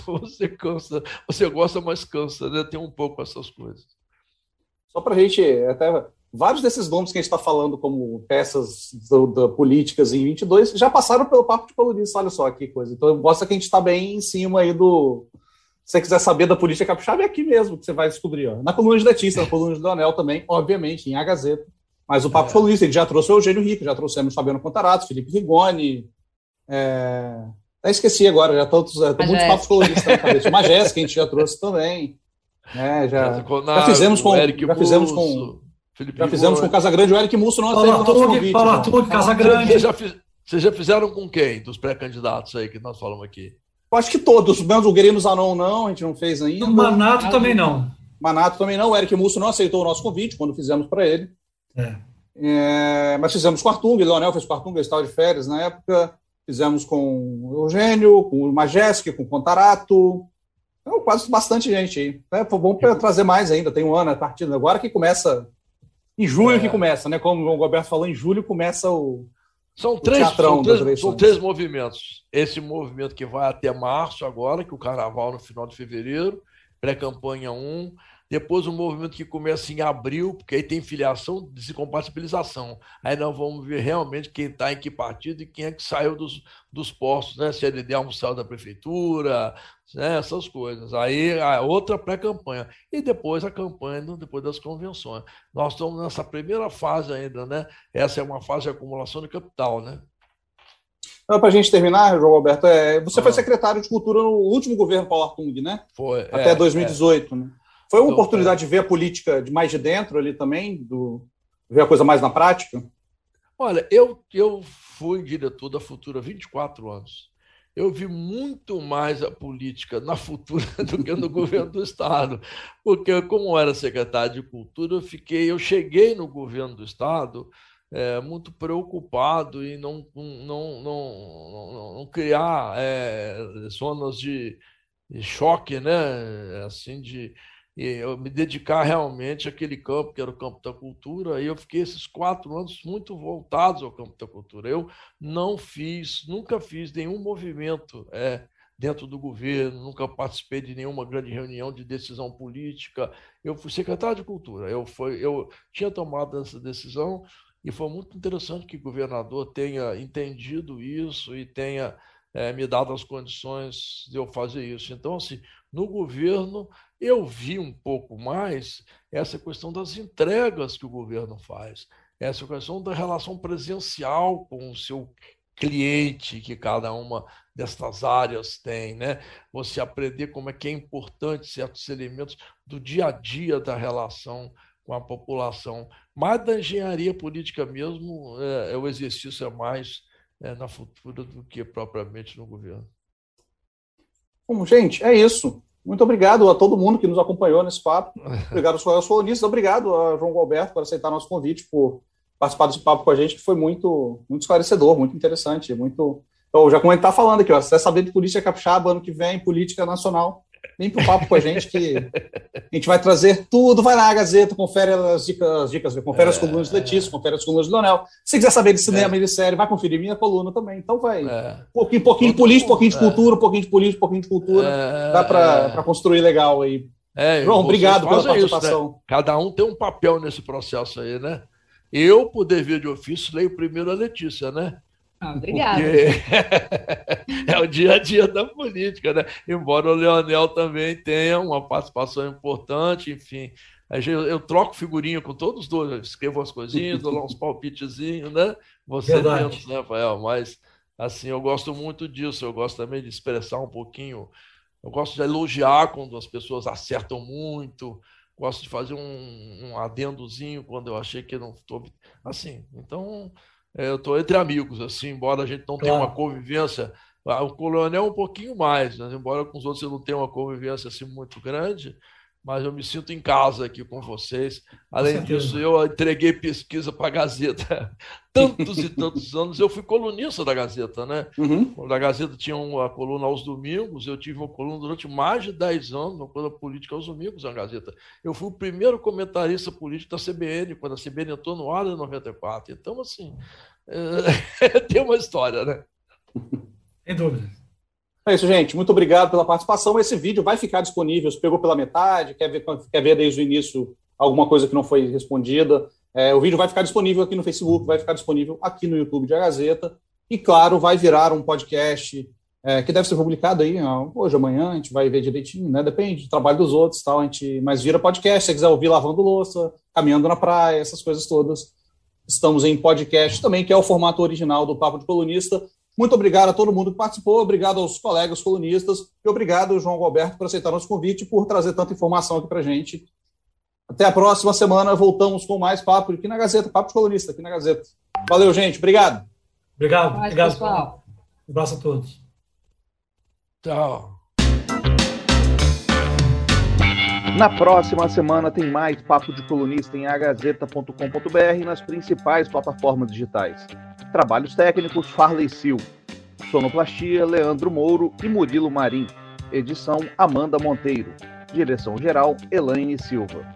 Você cansa, você gosta, mas cansa, né? Tem um pouco essas coisas. Só para a gente, até vários desses nomes que a gente está falando como peças do, políticas em 22 já passaram pelo papo de colunista, olha só que coisa. Então mostra que a gente está bem em cima aí do. Se você quiser saber da política capixaba, é aqui mesmo que você vai descobrir. Ó. Na coluna de Letícia, na coluna de Donel também, obviamente, em A Gazeta. Mas o papo é. colunista, ele já trouxe o Eugênio Rico, já trouxemos Fabiano Contarato, Felipe Rigoni. É... Até esqueci agora, já estão muitos papos colunistas na cabeça. O Magés, que a gente já trouxe também. É, já, já fizemos com. Já fizemos com Felipe já fizemos com o Casagrande, o Eric Musso não aceitou o nosso convite. Fala tudo, Casagrande. Vocês já, fiz, vocês já fizeram com quem, dos pré-candidatos aí que nós falamos aqui? Eu acho que todos, menos o Guerino Zanon não, a gente não fez ainda. O Manato ah, também não. Manato também não, o Eric Musso não aceitou o nosso convite quando fizemos para ele. É. É, mas fizemos com o Artung, o Leonel fez com o Artung, ele estava de férias na época. Fizemos com o Eugênio, com o Majeski, com o Contarato. Então, quase bastante gente aí. É, foi bom para trazer mais ainda, tem um ano a partida. Agora que começa em julho é. que começa, né? Como o Roberto falou, em julho começa o. São três, são três, são três movimentos. Esse movimento que vai até março agora, que o carnaval no final de fevereiro, pré-campanha 1, depois um movimento que começa em abril, porque aí tem filiação, desincompatibilização. Aí nós vamos ver realmente quem está em que partido e quem é que saiu dos, dos postos, né? Se ele der um saiu da prefeitura, né? essas coisas. Aí a outra pré-campanha. E depois a campanha, depois das convenções. Nós estamos nessa primeira fase ainda, né? Essa é uma fase de acumulação de capital, né? Para a gente terminar, João Alberto, é, você ah. foi secretário de Cultura no último governo Paulo Artung, né? Foi. Até é, 2018, é. né? Foi uma então, oportunidade é. de ver a política de mais de dentro ali também, do, ver a coisa mais na prática? Olha, eu, eu fui diretor da Futura há 24 anos. Eu vi muito mais a política na Futura do que no governo do Estado. Porque, como eu era secretário de Cultura, eu fiquei, eu cheguei no governo do Estado é, muito preocupado em não, não, não, não, não criar é, zonas de, de choque, né? Assim, de, eu me dedicar realmente àquele campo que era o campo da cultura, e eu fiquei esses quatro anos muito voltados ao campo da cultura. Eu não fiz, nunca fiz nenhum movimento é, dentro do governo, nunca participei de nenhuma grande reunião de decisão política. Eu fui secretário de cultura, eu, foi, eu tinha tomado essa decisão, e foi muito interessante que o governador tenha entendido isso e tenha é, me dado as condições de eu fazer isso. Então, assim, No governo, eu vi um pouco mais essa questão das entregas que o governo faz, essa questão da relação presencial com o seu cliente que cada uma destas áreas tem, né? Você aprender como é que é importante certos elementos do dia a dia da relação com a população. Mas da engenharia política mesmo, é, é o exercício é mais é, na futura do que propriamente no governo. Bom, gente, é isso. Muito obrigado a todo mundo que nos acompanhou nesse papo. Obrigado aos colegas colunistas. Obrigado a João Alberto por aceitar nosso convite, por participar desse papo com a gente, que foi muito, muito esclarecedor, muito interessante, muito. Então, já como gente está falando aqui, ó, você saber de política capixaba ano que vem, política nacional, vem para o papo com a gente que a gente vai trazer tudo. Vai lá Gazeta, confere as dicas, as dicas confere é, as colunas de Letícia, confere as colunas do Leonel. Se quiser saber de cinema é. e de série, vai conferir minha coluna também. Então vai. É. Um pouquinho, pouquinho de política, um pouquinho de cultura, um pouquinho de política, um pouquinho de cultura. É, Dá para é. construir legal aí. É, João, obrigado pela participação. Isso, né? Cada um tem um papel nesse processo aí, né? Eu, por dever de ofício, leio primeiro a Letícia, né? Ah, obrigada. é o dia a dia da política, né? Embora o Leonel também tenha uma participação importante, enfim. Eu, eu troco figurinha com todos os dois, escrevo as coisinhas, dou lá uns palpitezinhos, né? Você Verdade. menos, né, Rafael? Mas, assim, eu gosto muito disso, eu gosto também de expressar um pouquinho, eu gosto de elogiar quando as pessoas acertam muito, gosto de fazer um, um adendozinho quando eu achei que não estou. Assim, então eu estou entre amigos, assim, embora a gente não tenha uma convivência. Ah, o coronel um pouquinho mais, né? embora com os outros eu não tenha uma convivência assim muito grande, mas eu me sinto em casa aqui com vocês. Além disso, eu entreguei pesquisa para a Gazeta tantos e tantos anos. Eu fui colunista da Gazeta, né? Uhum. Quando a Gazeta tinha uma coluna aos domingos, eu tive uma coluna durante mais de 10 anos, uma coluna política aos domingos na Gazeta. Eu fui o primeiro comentarista político da CBN, quando a CBN entrou no ar em 94. Então, assim, é... tem uma história, né? Sem dúvida. É isso, gente. Muito obrigado pela participação. Esse vídeo vai ficar disponível. Se pegou pela metade, quer ver, quer ver desde o início alguma coisa que não foi respondida. É, o vídeo vai ficar disponível aqui no Facebook, vai ficar disponível aqui no YouTube de A Gazeta. E, claro, vai virar um podcast é, que deve ser publicado aí hoje, amanhã. A gente vai ver direitinho, né? Depende do trabalho dos outros, tal. A gente, mas vira podcast. Se você quiser ouvir lavando louça, caminhando na praia, essas coisas todas. Estamos em podcast também, que é o formato original do Papo de Colunista. Muito obrigado a todo mundo que participou, obrigado aos colegas colunistas e obrigado, João Roberto, por aceitar nosso convite e por trazer tanta informação aqui para gente. Até a próxima semana, voltamos com mais papo aqui na Gazeta, Papo de Colunista aqui na Gazeta. Valeu, gente, obrigado. Obrigado, mais, obrigado. Pessoal. Um abraço a todos. Tchau. Na próxima semana tem mais Papo de Colunista em agazeta.com.br nas principais plataformas digitais. Trabalhos técnicos Farley Sil. Sonoplastia Leandro Mouro e Murilo Marim. Edição Amanda Monteiro. Direção geral Elaine Silva.